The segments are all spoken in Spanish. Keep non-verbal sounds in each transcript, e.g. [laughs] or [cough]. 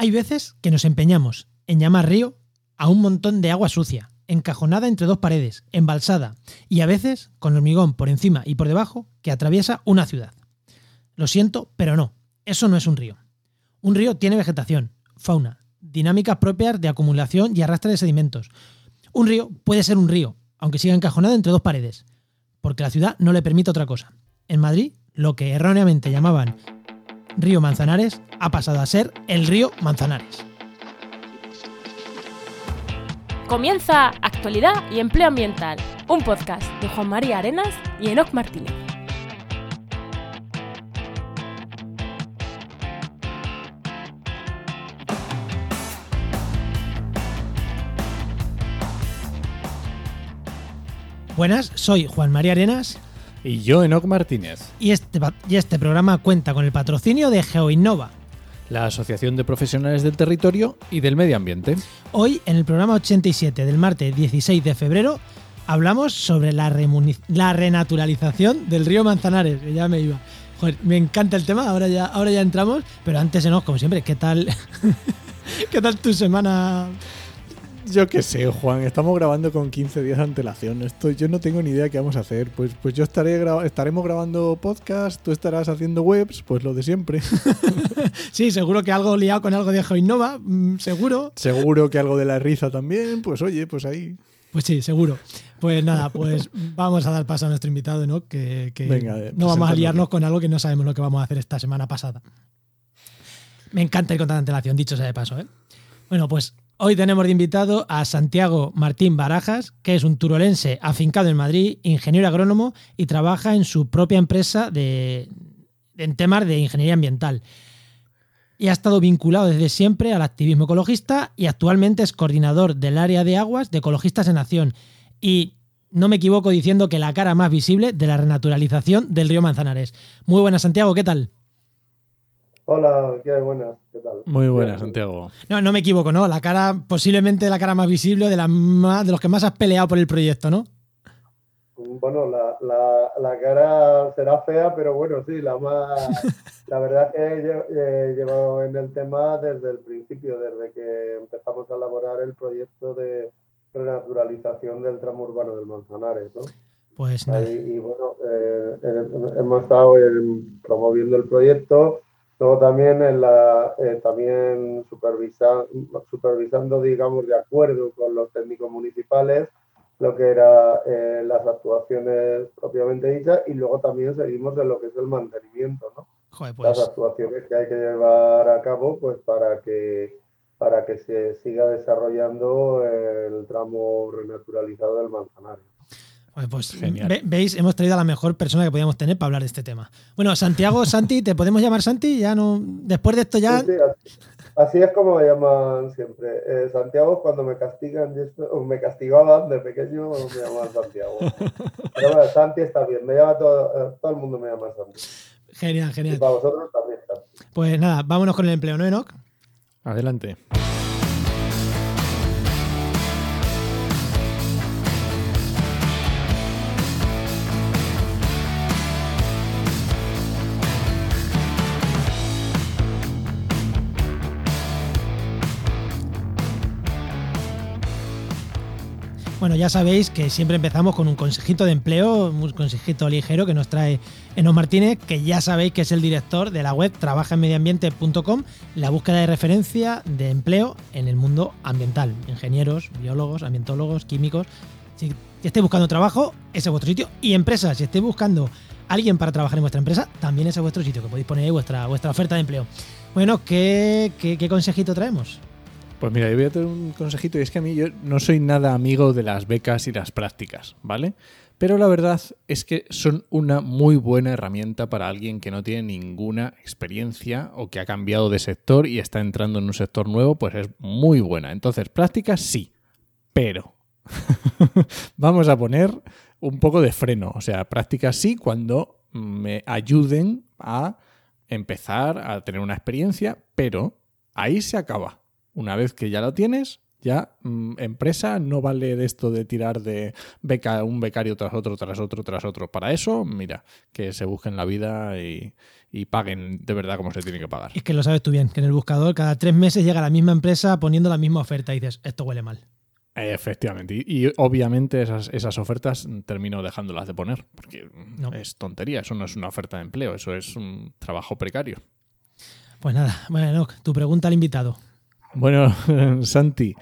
Hay veces que nos empeñamos en llamar río a un montón de agua sucia, encajonada entre dos paredes, embalsada, y a veces con hormigón por encima y por debajo que atraviesa una ciudad. Lo siento, pero no, eso no es un río. Un río tiene vegetación, fauna, dinámicas propias de acumulación y arrastre de sedimentos. Un río puede ser un río, aunque siga encajonado entre dos paredes, porque la ciudad no le permite otra cosa. En Madrid, lo que erróneamente llamaban río Manzanares ha pasado a ser el río Manzanares. Comienza Actualidad y Empleo Ambiental, un podcast de Juan María Arenas y Enoc Martínez. Buenas, soy Juan María Arenas Y yo, Enoc Martínez, y este, y este programa cuenta con el patrocinio de GeoInnova. la Asociación de Profesionales del Territorio y del Medio Ambiente. Hoy, en el programa 87 del martes 16 de febrero, hablamos sobre la, la renaturalización del río Manzanares, que ya me iba. Joder, me encanta el tema, ahora ya, ahora ya entramos, pero antes, no, como siempre, ¿qué tal, [laughs] ¿qué tal tu semana? Yo qué sé, Juan, estamos grabando con 15 días de antelación. Esto, yo no tengo ni idea qué vamos a hacer. Pues, pues yo estaré gra- estaremos grabando podcast, tú estarás haciendo webs, pues lo de siempre. [laughs] Sí, seguro que algo liado con algo de GeoInnova, mm, seguro. Seguro que algo de la risa también, pues oye, pues ahí. Pues sí, seguro. Pues nada, pues [laughs] vamos a dar paso a nuestro invitado, ¿no? Que, que Venga, eh, no vamos a liarnos con algo que no sabemos lo que vamos a hacer esta semana pasada. Me encanta ir con tanta antelación, dicho sea de paso, ¿eh? Bueno, pues hoy tenemos de invitado a Santiago Martín Barajas, que es un turolense afincado en Madrid, ingeniero agrónomo y trabaja en su propia empresa de, en temas de ingeniería ambiental y ha estado vinculado desde siempre al activismo ecologista y actualmente es coordinador del área de aguas de Ecologistas en Acción. Y no me equivoco diciendo que la cara más visible de la renaturalización del río Manzanares. Muy buenas, Santiago, ¿qué tal? Hola, ¿qué hay? Buenas, ¿qué tal? Muy buena, Bien. Santiago. No, no me equivoco, ¿no? La cara, posiblemente la cara más visible de, la más, de los que más has peleado por el proyecto, ¿no? Bueno, la, la, la cara será fea, pero bueno, sí, la más. [laughs] La verdad es que lle- eh, llevo en el tema desde el principio, desde que empezamos a elaborar el proyecto de renaturalización del tramo urbano del Manzanares, ¿no? Pues nada. Ahí, y bueno, eh, eh, hemos estado en- promoviendo el proyecto, luego también en la, eh, también supervisa- supervisando, digamos, de acuerdo con los técnicos municipales, lo que era eh, las actuaciones propiamente dichas, y luego también seguimos en lo que es el mantenimiento, ¿no? Joder, Las pues. actuaciones que hay que llevar a cabo, pues para que para que se siga desarrollando el tramo renaturalizado del Manzanares. Pues, Genial. ve- veis, hemos traído a la mejor persona que podíamos tener para hablar de este tema. Bueno, Santiago, [laughs] Santi, ¿te podemos llamar Santi? Ya no. Después de esto ya. Sí, sí, así, así es como me llaman siempre. Eh, Santiago, cuando me castigan, y esto- o me castigaban de pequeño, me llamaban Santiago. Pero bueno, Santi está bien, me llama todo, eh, todo el mundo me llama Santi. Genial, Y genial. para vosotros también, Santi. Pues nada, vámonos con el empleo, ¿no, Enoch? Adelante. Bueno, ya sabéis que siempre empezamos con un consejito de empleo, un consejito ligero que nos trae Eno Martínez, que ya sabéis que es el director de la web trabajaenmedioambiente.com, la búsqueda de referencia de empleo en el mundo ambiental. Ingenieros, biólogos, ambientólogos, químicos. Si estáis buscando trabajo, ese es vuestro sitio. Y empresas, si estáis buscando alguien para trabajar en vuestra empresa, también ese es vuestro sitio, que podéis poner ahí vuestra, vuestra oferta de empleo. Bueno, ¿qué, qué, qué consejito traemos? Pues mira, yo voy a tener un consejito y es que a mí yo no soy nada amigo de las becas y las prácticas, ¿vale? Pero la verdad es que son una muy buena herramienta para alguien que no tiene ninguna experiencia o que ha cambiado de sector y está entrando en un sector nuevo, pues es muy buena. Entonces, prácticas sí, pero [laughs] vamos a poner un poco de freno. O sea, prácticas sí cuando me ayuden a empezar a tener una experiencia, pero ahí se acaba. Una vez que ya lo tienes, Ya, mm, empresa no vale de esto de tirar de beca, un becario tras otro, tras otro, tras otro. Para eso, mira, que se busquen la vida y, y paguen de verdad como se tiene que pagar. Es que lo sabes tú bien, que en el buscador cada tres meses llega la misma empresa poniendo la misma oferta y dices, esto huele mal. Efectivamente. Y, y obviamente esas, esas ofertas termino dejándolas de poner, porque No. es tontería, eso no es una oferta de empleo, eso es un trabajo precario. Pues nada, bueno, Enoch, tu pregunta al invitado. Bueno, [laughs] Santi,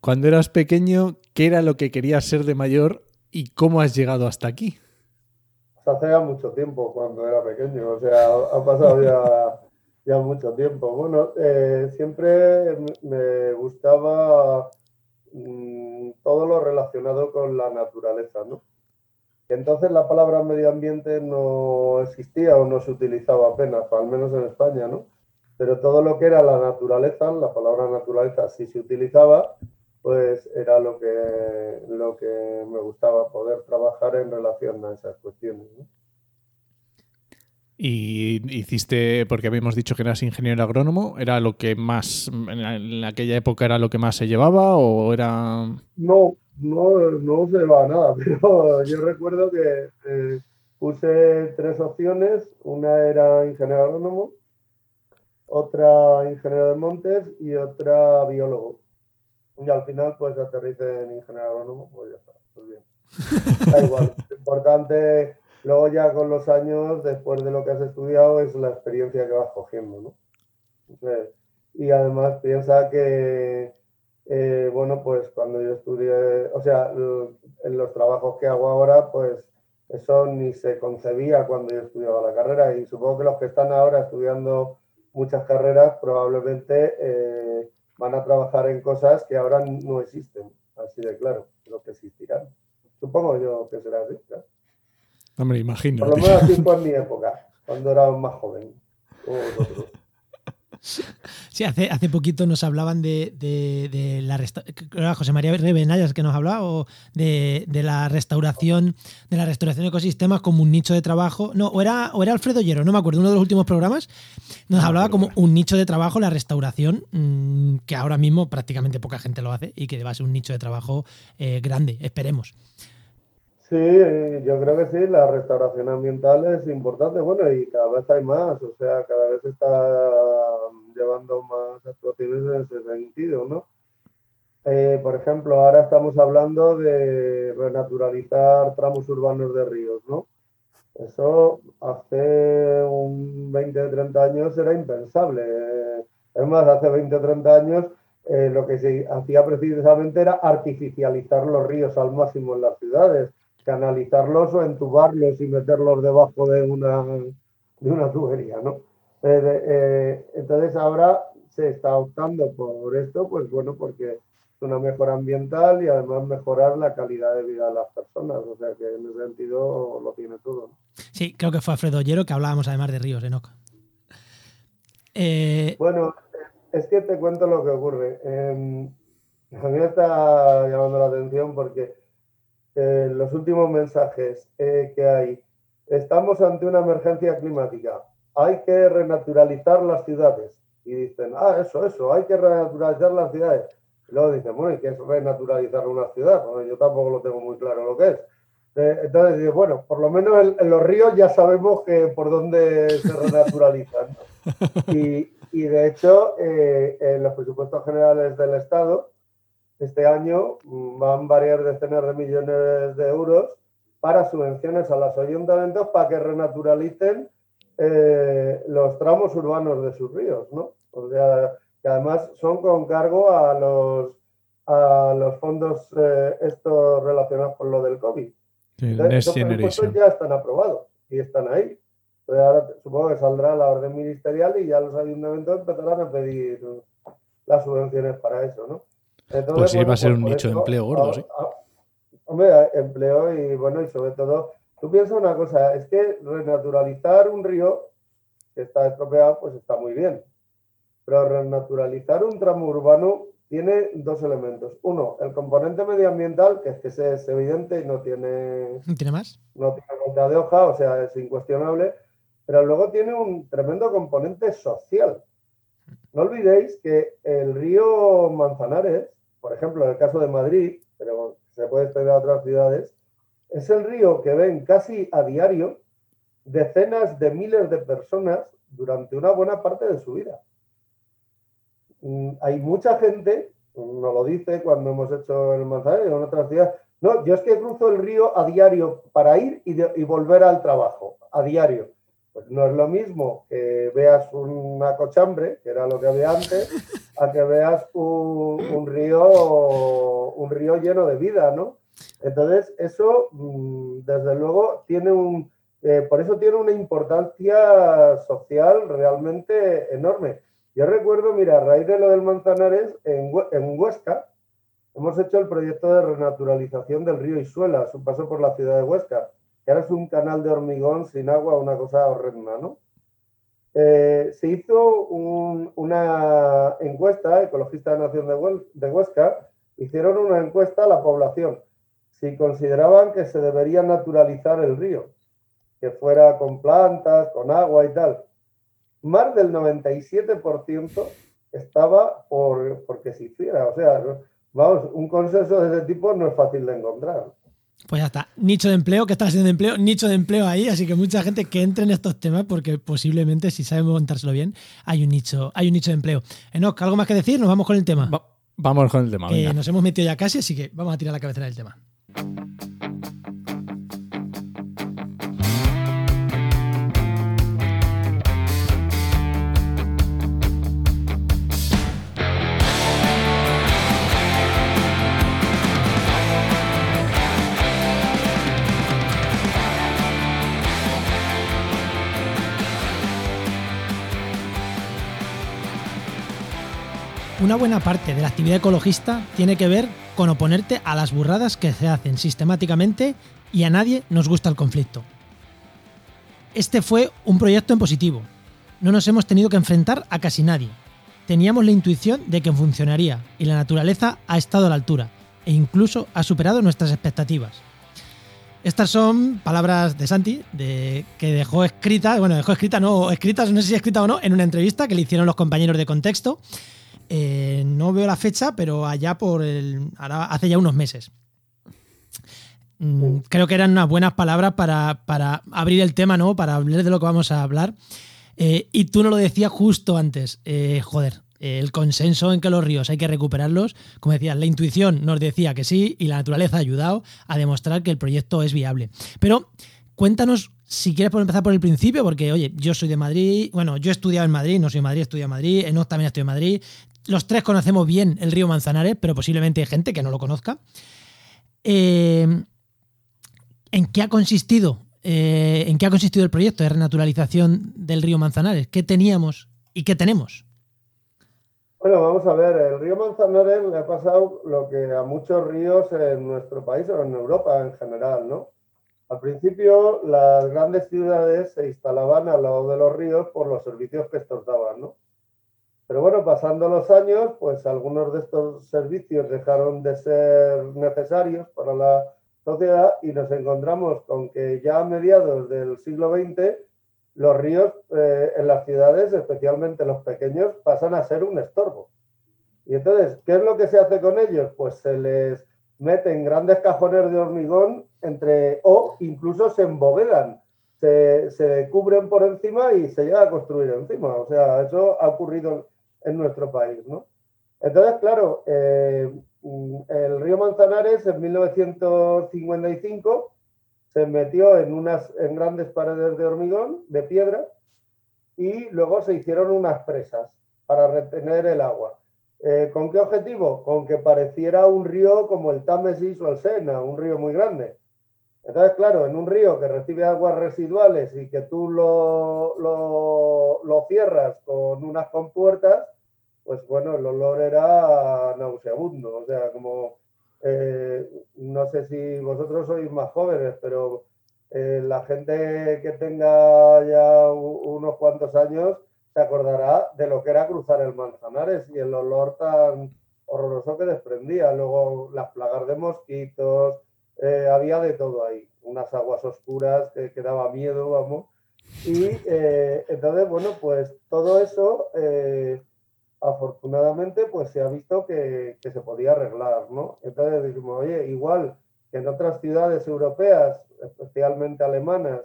cuando eras pequeño, ¿qué era lo que querías ser de mayor y cómo has llegado hasta aquí? Hace ya mucho tiempo cuando era pequeño, o sea, ha pasado ya, mucho tiempo. Bueno, eh, siempre me gustaba mm, todo lo relacionado con la naturaleza, ¿no? Entonces la palabra medio ambiente no existía o no se utilizaba apenas, al menos en España, ¿no? Pero todo lo que era la naturaleza, la palabra naturaleza sí se utilizaba, pues era lo que, lo que me gustaba, poder trabajar en relación a esas cuestiones. ¿no? Y hiciste, porque habíamos dicho que eras ingeniero agrónomo, ¿era lo que más, en aquella época era lo que más se llevaba o era... No, no, no se va a nada, [laughs] pero yo recuerdo que eh, puse tres opciones, una era ingeniero agrónomo, otra ingeniero de montes y otra biólogo. Y al final pues aterricé en ingeniero agrónomo, pues ya está, pues bien. [laughs] Da igual, lo importante luego ya con los años, después de lo que has estudiado, es la experiencia que vas cogiendo, ¿no? Entonces, y además piensa que, eh, bueno, pues cuando yo estudié, o sea, en los trabajos que hago ahora, pues eso ni se concebía cuando yo estudiaba la carrera y supongo que los que están ahora estudiando muchas carreras probablemente eh, van a trabajar en cosas que ahora no existen, así de claro, pero que existirán. Supongo yo que será así, claro. Hombre, imagino. Por lo menos así fue en mi [laughs] época, cuando era más joven. como vosotros. Sí, hace, hace poquito nos hablaban de, de- de la resta- creo que era José María Rebenayas que nos hablaba o de, de la restauración de la restauración de ecosistemas como un nicho de trabajo. No, o era, o era Alfredo Llero, no me acuerdo, uno de los últimos programas nos No hablaba como un nicho de trabajo la restauración mm, que ahora mismo prácticamente poca gente lo hace y que va a ser un nicho de trabajo eh, grande, esperemos. Sí, eh, yo creo que sí, la restauración ambiental es importante, bueno, y cada vez hay más, o sea, cada vez está llevando más actuaciones en ese sentido, ¿no? Eh, por ejemplo, ahora estamos hablando de renaturalizar tramos urbanos de ríos, ¿no? Eso hace un 20 o 30 años era impensable. Es más, hace 20 o 30 años eh, lo que se hacía precisamente era artificializar los ríos al máximo en las ciudades, canalizarlos o entubarlos y meterlos debajo de una, de una tubería, ¿no? Eh, eh, entonces ahora se está optando por esto, pues bueno, porque es una mejora ambiental y además mejorar la calidad de vida de las personas, o sea que en ese sentido lo tiene todo. ¿no? Sí, creo que fue Alfredo Llero que hablábamos además de ríos, Enoch. Eh, Bueno, es que te cuento lo que ocurre. Eh, a mí me está llamando la atención porque eh, los últimos mensajes que hay, estamos ante una emergencia climática, hay que renaturalizar las ciudades. Y dicen, ah, eso, eso, hay que renaturalizar las ciudades. Y luego dicen, bueno, ¿y qué es renaturalizar una ciudad? Bueno, yo tampoco lo tengo muy claro lo que es. Eh, entonces, bueno, por lo menos en, en los ríos ya sabemos que por dónde se renaturalizan. ¿no? [laughs] Y, y de hecho, eh, en los presupuestos generales del Estado, este año mm, van varias decenas de millones de euros para subvenciones a los ayuntamientos para que renaturalicen eh, los tramos urbanos de sus ríos, ¿no? O sea, que además son con cargo a los, a los fondos eh, estos relacionados con lo del COVID. Sí, Entonces, ya están aprobados y están ahí. Entonces, ahora supongo que saldrá la orden ministerial y ya los ayuntamientos empezarán a pedir las subvenciones para eso, ¿no? Entonces, Pues sí, va a ser un por nicho de empleo gordo, ah, sí. ah, Hombre, empleo y bueno, y sobre todo, tú piensas una cosa, es que renaturalizar un río que está estropeado, pues está muy bien. Pero renaturalizar un tramo urbano tiene dos elementos. Uno, el componente medioambiental, que es que ese es evidente y no tiene ¿No tiene más? no tiene vuelta de hoja, o sea, es incuestionable, pero luego tiene un tremendo componente social. No olvidéis que el río Manzanares por ejemplo, en el caso de Madrid, pero se puede extender a otras ciudades, es el río que ven casi a diario decenas de miles de personas durante una buena parte de su vida. Mm, hay mucha gente, nos lo dice cuando hemos hecho el Manzanares en otras ciudades, no, yo es que cruzo el río a diario para ir y, volver al trabajo, a diario. Pues no es lo mismo que veas una cochambre, que era lo que había antes, a que veas un, río, un río lleno de vida, ¿no? Entonces, eso, mm, desde luego, tiene un, eh, por eso tiene una importancia social realmente enorme. Yo recuerdo, mira, a raíz de lo del Manzanares, en, en Huesca, hemos hecho el proyecto de renaturalización del río Isuela, su paso por la ciudad de Huesca, que ahora es un canal de hormigón sin agua, una cosa horrenda, ¿no? Eh, se hizo una encuesta, Ecologistas de Nación de Huesca, hicieron una encuesta a la población si consideraban que se debería naturalizar el río, que fuera con plantas, con agua y tal. Más del 97% estaba por, porque se hiciera. O sea, vamos, un consenso de ese tipo no es fácil de encontrar. Pues ya está. Nicho de empleo, que está haciendo empleo, nicho de empleo ahí, así que mucha gente que entre en estos temas, porque posiblemente, si sabemos montárselo bien, hay un nicho, hay un nicho de empleo. Enoch, ¿algo más que decir? Nos vamos con el tema. vamos con el tema. nos hemos metido ya casi, así que vamos a tirar la cabecera del tema. Una buena parte de la actividad ecologista tiene que ver con oponerte a las burradas que se hacen sistemáticamente y a nadie nos gusta el conflicto. Este fue un proyecto en positivo. No nos hemos tenido que enfrentar a casi nadie. Teníamos la intuición de que funcionaría y la naturaleza ha estado a la altura e incluso ha superado nuestras expectativas. Estas son palabras de Santi, que dejó escritas, bueno, dejó escritas, no, escritas, no sé si escritas o no, en una entrevista que le hicieron los compañeros de contexto eh, no veo la fecha, pero allá por el. hace ya unos meses. Mm, creo que eran unas buenas palabras para, abrir el tema, ¿no? Para hablar de lo que vamos a hablar. Eh, y tú no lo decías justo antes. Eh, joder, el consenso en que los ríos hay que recuperarlos. Como decías, la intuición nos decía que sí y la naturaleza ha ayudado a demostrar que el proyecto es viable. Pero cuéntanos si quieres por empezar por el principio, porque oye, yo soy de Madrid, bueno, yo he estudiado en Madrid, no soy de Madrid, he estudiado en Madrid, Enoch también estudiado en Madrid, los tres conocemos bien el río Manzanares, pero posiblemente hay gente que no lo conozca. Eh, ¿En qué ha consistido? Eh, ¿En qué ha consistido el proyecto de renaturalización del río Manzanares? ¿Qué teníamos y qué tenemos? Bueno, vamos a ver, el río Manzanares le ha pasado lo que a muchos ríos en nuestro país o en Europa en general, ¿no? Al principio las grandes ciudades se instalaban al lado de los ríos por los servicios que estos daban, ¿no? Pero bueno, pasando los años, pues algunos de estos servicios dejaron de ser necesarios para la sociedad y nos encontramos con que ya a mediados del siglo XX los ríos eh, en las ciudades, especialmente los pequeños, pasan a ser un estorbo. Y entonces, ¿qué es lo que se hace con ellos? Pues se les meten grandes cajones de hormigón entre o incluso se embovedan, se, se cubren por encima y se llega a construir encima. O sea, eso ha ocurrido en nuestro país, ¿no? Entonces, claro, eh, el río Manzanares en 1955 se metió en unas en grandes paredes de hormigón, de piedra, y luego se hicieron unas presas para retener el agua. Eh, ¿Con qué objetivo? Con que pareciera un río como el Támesis o el Sena, un río muy grande. Entonces, claro, en un río que recibe aguas residuales y que tú lo, lo, cierras con unas compuertas, pues bueno, el olor era nauseabundo. O sea, como, eh, no sé si vosotros sois más jóvenes, pero eh, la gente que tenga ya unos cuantos años se acordará de lo que era cruzar el Manzanares y el olor tan horroroso que desprendía. Luego las plagas de mosquitos, eh, había de todo ahí, unas aguas oscuras que, que daba miedo, vamos. Y eh, entonces, bueno, pues todo eso, eh, afortunadamente, pues se ha visto que, se podía arreglar, ¿no? Entonces dijimos, oye, igual que en otras ciudades europeas, especialmente alemanas,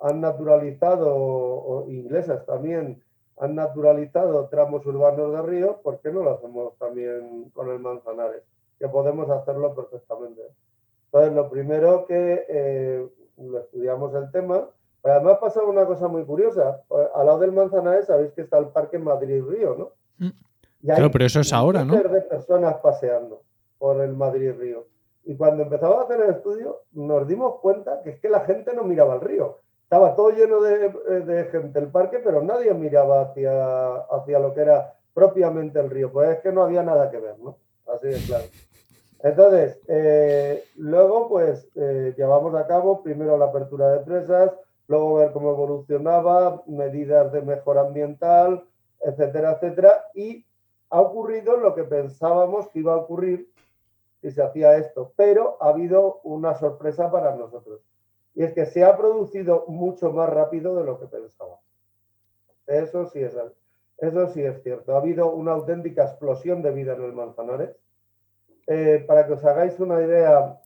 han naturalizado, o inglesas también, han naturalizado tramos urbanos de río, ¿por qué no lo hacemos también con el Manzanares? Que podemos hacerlo perfectamente. Entonces, lo primero que eh, estudiamos el tema, además pasa una cosa muy curiosa. Al lado del Manzanares sabéis que está el Parque Madrid-Río, ¿no? Mm. claro, pero eso es ahora, ¿no? de personas paseando por el Madrid-Río. Y cuando empezamos a hacer el estudio, nos dimos cuenta que es que la gente no miraba al río. Estaba todo lleno de, gente el parque, pero nadie miraba hacia, hacia lo que era propiamente el río. Pues es que no había nada que ver, ¿no? Así de claro. Entonces, eh, luego, pues, eh, llevamos a cabo primero la apertura de presas, luego ver cómo evolucionaba, medidas de mejora ambiental, etcétera, etcétera. Y ha ocurrido lo que pensábamos que iba a ocurrir si se hacía esto, pero ha habido una sorpresa para nosotros. Y es que se ha producido mucho más rápido de lo que pensábamos. Eso sí es, eso sí es cierto. Ha habido una auténtica explosión de vida en el Manzanares. Eh, para que os hagáis una idea,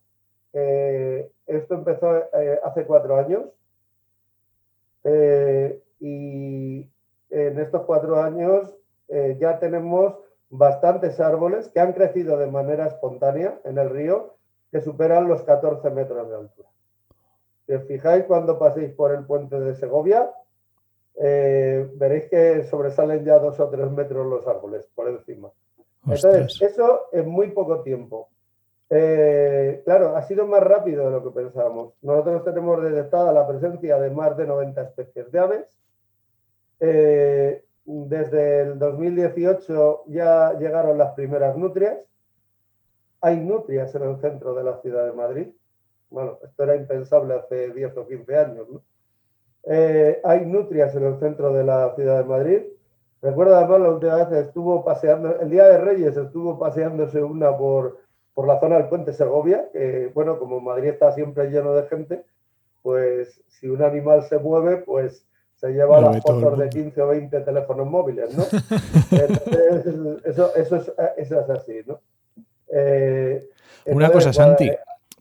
eh, esto empezó eh, hace cuatro años y en estos cuatro años ya tenemos bastantes árboles que han crecido de manera espontánea en el río que superan los 14 metros de altura. Si os fijáis cuando paséis por el puente de Segovia, veréis que sobresalen ya dos o tres metros los árboles por encima. Entonces, eso en muy poco tiempo. Eh, claro, ha sido más rápido de lo que pensábamos. Nosotros tenemos detectada la presencia de más de 90 especies de aves. Eh, desde el 2018 ya llegaron las primeras nutrias. Hay nutrias en el centro de la ciudad de Madrid. Bueno, esto era impensable hace 10 o 15 años. ¿no? Eh, hay nutrias en el centro de la ciudad de Madrid. Recuerdo además la última vez estuvo paseando, el Día de Reyes estuvo paseándose una por, por la zona del puente Segovia, que bueno, como Madrid está siempre lleno de gente, pues si un animal se mueve, pues se lleva las fotos de 15 o 20 teléfonos móviles, ¿no? [laughs] eso, eso, es, eso, es, así, ¿no? Eh, una cosa, Santi,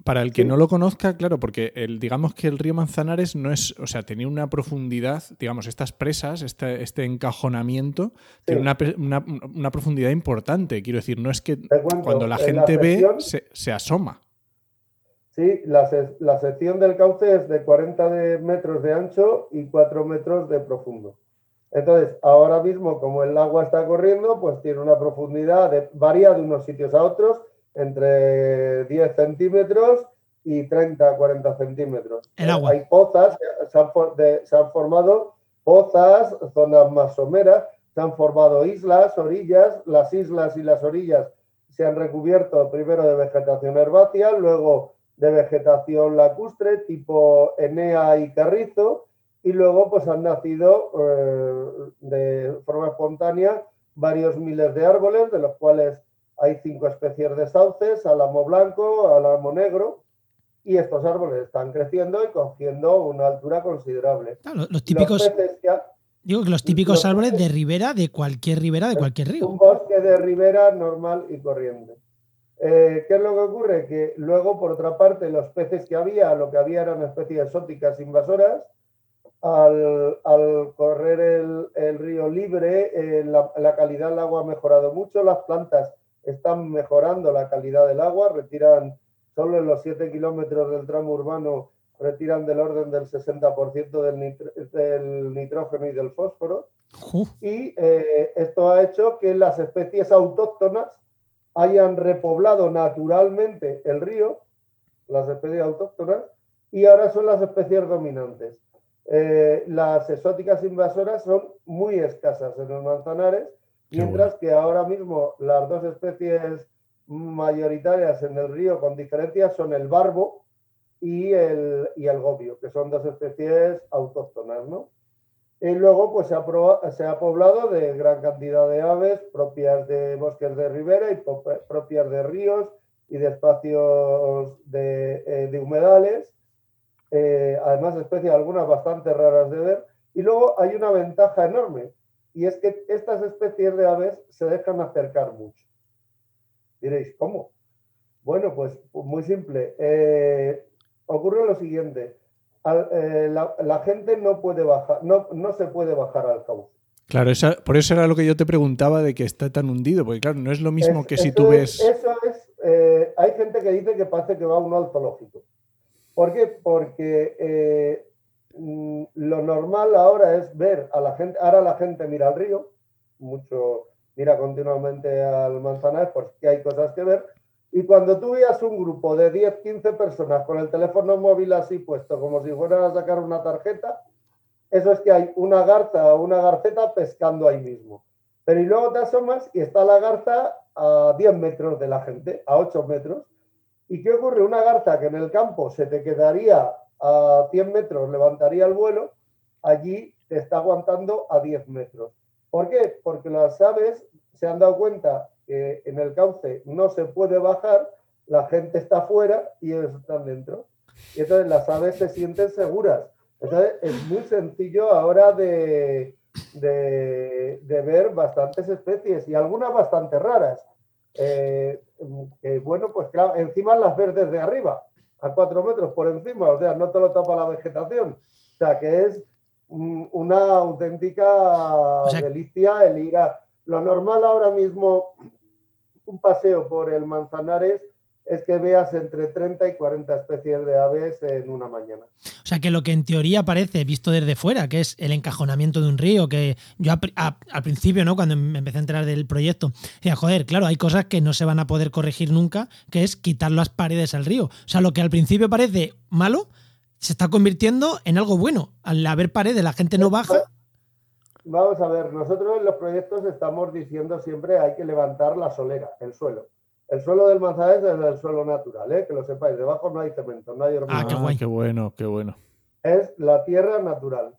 para el que no lo conozca, claro, porque el, digamos que el río Manzanares no es, o sea, tenía una profundidad, digamos, estas presas, este, este encajonamiento, tiene una, profundidad importante. Quiero decir, no es que cuando la gente ve, se, asoma. Sí, la, la, sección del cauce es de 40 metros de ancho y 4 metros de profundo. Entonces, ahora mismo, como el agua está corriendo, pues tiene una profundidad, de, varía de unos sitios a otros, entre 10 centímetros y 30, 40 centímetros. Hay pozas, se han, se han, formado pozas, zonas más someras, se han formado islas, orillas, las islas y las orillas se han recubierto primero de vegetación herbácea, luego de vegetación lacustre tipo enea y carrizo, y luego pues han nacido eh, de forma espontánea varios miles de árboles, de los cuales hay cinco especies de sauces, álamo blanco, álamo negro, y estos árboles están creciendo y cogiendo una altura considerable. los, típicos... digo que los típicos árboles de ribera, de cualquier ribera, de cualquier río. Un bosque de ribera normal y corriente. Eh, ¿Qué es lo que ocurre? Que luego, por otra parte, los peces que había, lo que había eran especies exóticas invasoras. Al, correr el, río libre, eh, la, la, calidad del agua ha mejorado mucho, las plantas están mejorando la calidad del agua, retiran solo en los 7 kilómetros del tramo urbano, retiran del orden del 60% del, del, nitrógeno y del fósforo. Y eh, esto ha hecho que las especies autóctonas hayan repoblado naturalmente el río, las especies autóctonas, y ahora son las especies dominantes. Eh, las exóticas invasoras son muy escasas en los manzanares Mientras que ahora mismo las dos especies mayoritarias en el río con diferencias son el barbo y el, y el gobio, que son dos especies autóctonas, ¿no? Y luego pues se ha, poblado de gran cantidad de aves propias de bosques de ribera y propias de ríos y de espacios de, eh, humedales, eh, además especies algunas bastante raras de ver. Y luego hay una ventaja enorme, y es que estas especies de aves se dejan acercar mucho. Diréis, ¿cómo? Bueno, pues muy simple. Eh, ocurre lo siguiente. Eh, la, gente no puede bajar, no, no se puede bajar al cauce. Claro, por eso era lo que yo te preguntaba de que está tan hundido, porque claro, no es lo mismo que si tú ves... eso es, eh, hay gente que dice que parece que va uno al zoológico. ¿Por qué? Porque lo normal ahora es ver a la gente, ahora la gente mira al río, mucho mira continuamente al Manzanares porque hay cosas que ver, y cuando tú veas un grupo de 10, 15 personas con el teléfono móvil así puesto, como si fueran a sacar una tarjeta, eso es que hay una garza o una garceta pescando ahí mismo. Pero y luego te asomas y está la garza a 10 metros de la gente, a 8 metros. ¿Y qué ocurre? Una garza que en el campo se te quedaría a 100 metros, levantaría el vuelo, allí te está aguantando a 10 metros. ¿Por qué? Porque las aves se han dado cuenta que en el cauce no se puede bajar, la gente está fuera y ellos están dentro. Y entonces las aves se sienten seguras. Entonces es muy sencillo ahora de, de, ver bastantes especies y algunas bastante raras. Eh, bueno, pues claro, encima las verdes de arriba, a cuatro metros por encima, o sea, no te lo tapa la vegetación. O sea, que es una auténtica delicia el ir a, lo normal ahora mismo, un paseo por el Manzanares, es que veas entre 30 y 40 especies de aves en una mañana. O sea, que lo que en teoría parece, visto desde fuera, que es el encajonamiento de un río, que yo al principio, ¿no? Cuando me empecé a enterar del proyecto, decía, joder, claro, hay cosas que no se van a poder corregir nunca, que es quitar las paredes al río. O sea, lo que al principio parece malo, se está convirtiendo en algo bueno. Al haber paredes, la gente no baja Vamos a ver, nosotros en los proyectos estamos diciendo siempre hay que levantar la solera, el suelo. El suelo del Manzanares es el suelo natural, ¿eh? que lo sepáis. Debajo no hay cemento, no hay hormigón. Ah, qué, qué bueno, qué bueno. Es la tierra natural.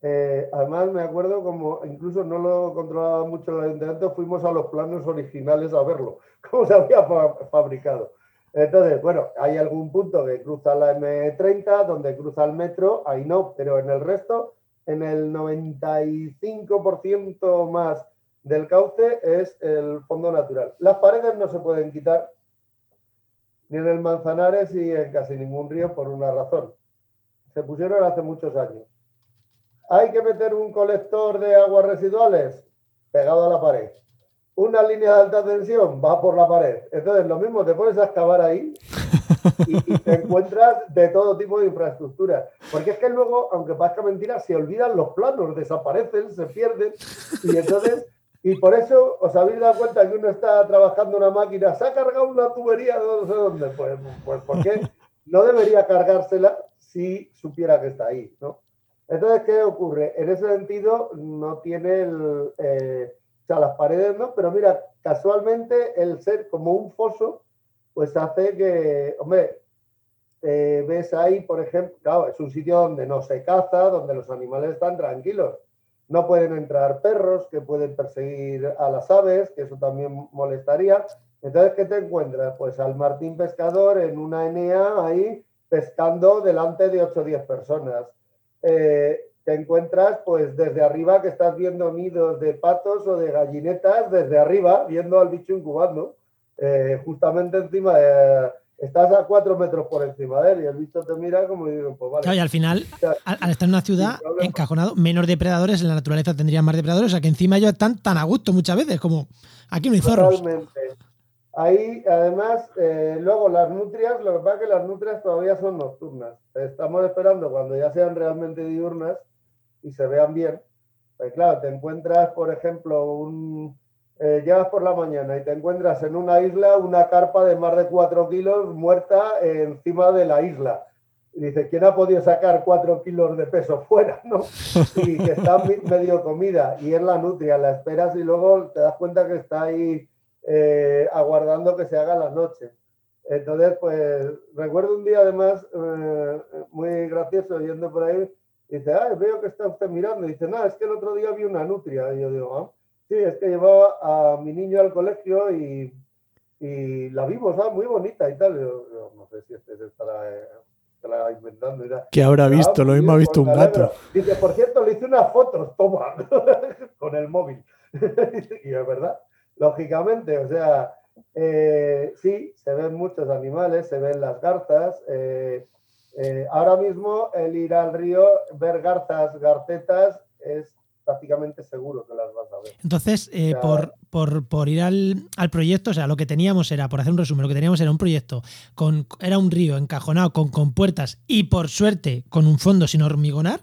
Eh, además, me acuerdo como incluso no lo controlaba mucho el ayuntamiento, fuimos a los planos originales a verlo, [laughs] cómo se había fabricado. Entonces, bueno, hay algún punto que cruza la M30, donde cruza el metro, ahí no, pero en el resto en el 95% más del cauce es el fondo natural. Las paredes no se pueden quitar ni en el Manzanares y en casi ningún río por una razón. Se pusieron hace muchos años. ¿Hay que meter un colector de aguas residuales? Pegado a la pared. Una línea de alta tensión va por la pared. Entonces, lo mismo, te pones a excavar ahí y, te encuentras de todo tipo de infraestructura. Porque es que luego, aunque parezca mentira, se olvidan los planos, desaparecen, se pierden. Y entonces, y por eso os habéis dado cuenta que uno está trabajando una máquina, se ha cargado una tubería de no sé dónde. Pues, pues porque no debería cargársela si supiera que está ahí, ¿no? Entonces, ¿qué ocurre? En ese sentido, no tiene el, eh, o sea, las paredes, ¿no? Pero mira, casualmente el ser como un foso pues hace que, hombre, eh, ves ahí, por ejemplo, claro, es un sitio donde no se caza, donde los animales están tranquilos. No pueden entrar perros que pueden perseguir a las aves, que eso también molestaría. Entonces, ¿qué te encuentras? Pues al Martín Pescador en una enea ahí pescando delante de 8 o 10 personas. Eh, te encuentras pues desde arriba que estás viendo nidos de patos o de gallinetas desde arriba, viendo al bicho incubando. Eh, justamente encima de, estás a cuatro metros por encima de él y el bicho te mira como digo, pues vale. Claro, y al final, al, estar en una ciudad encajonado, menos depredadores, en la naturaleza tendrían más depredadores, o sea que encima ellos están tan a gusto muchas veces, como aquí no hay zorros. Totalmente. Ahí, además, eh, luego las nutrias, lo que pasa es que las nutrias todavía son nocturnas. Estamos esperando cuando ya sean realmente diurnas y se vean bien. Pues claro, te encuentras, por ejemplo, un, eh, llegas por la mañana y te encuentras en una isla una carpa de más de 4 kilos muerta encima de la isla. Y dice, ¿quién ha podido sacar 4 kilos de peso [laughs] fuera? ¿no? Y que está medio comida y es la nutria, la esperas y luego te das cuenta que está ahí eh, aguardando que se haga la noche. Entonces, pues recuerdo un día además eh, muy gracioso yendo por ahí, dice, ah, veo que está usted mirando. Dice, no, es que el otro día vi una nutria. Y yo digo, ah Sí, es que llevaba a mi niño al colegio y, la vimos, ¿sabes? muy bonita y tal. no sé si este estará. Eh, inventando. Era, ¿Qué habrá "Ah, visto? Lo mismo ha visto un me alegro". gato. Dice, por cierto, le hice unas fotos, toma, [laughs] con el móvil. [laughs] y es verdad, lógicamente, o sea, eh, sí, se ven muchos animales, se ven las garzas. eh, eh, ahora mismo el ir al río, ver garzas, garcetas, es prácticamente seguro que las vas a ver. Entonces, eh, por, por- por ir al, al proyecto, o sea, lo que teníamos era, por hacer un resumen, lo que teníamos era un proyecto, con era un río encajonado con compuertas y por suerte con un fondo sin hormigonar,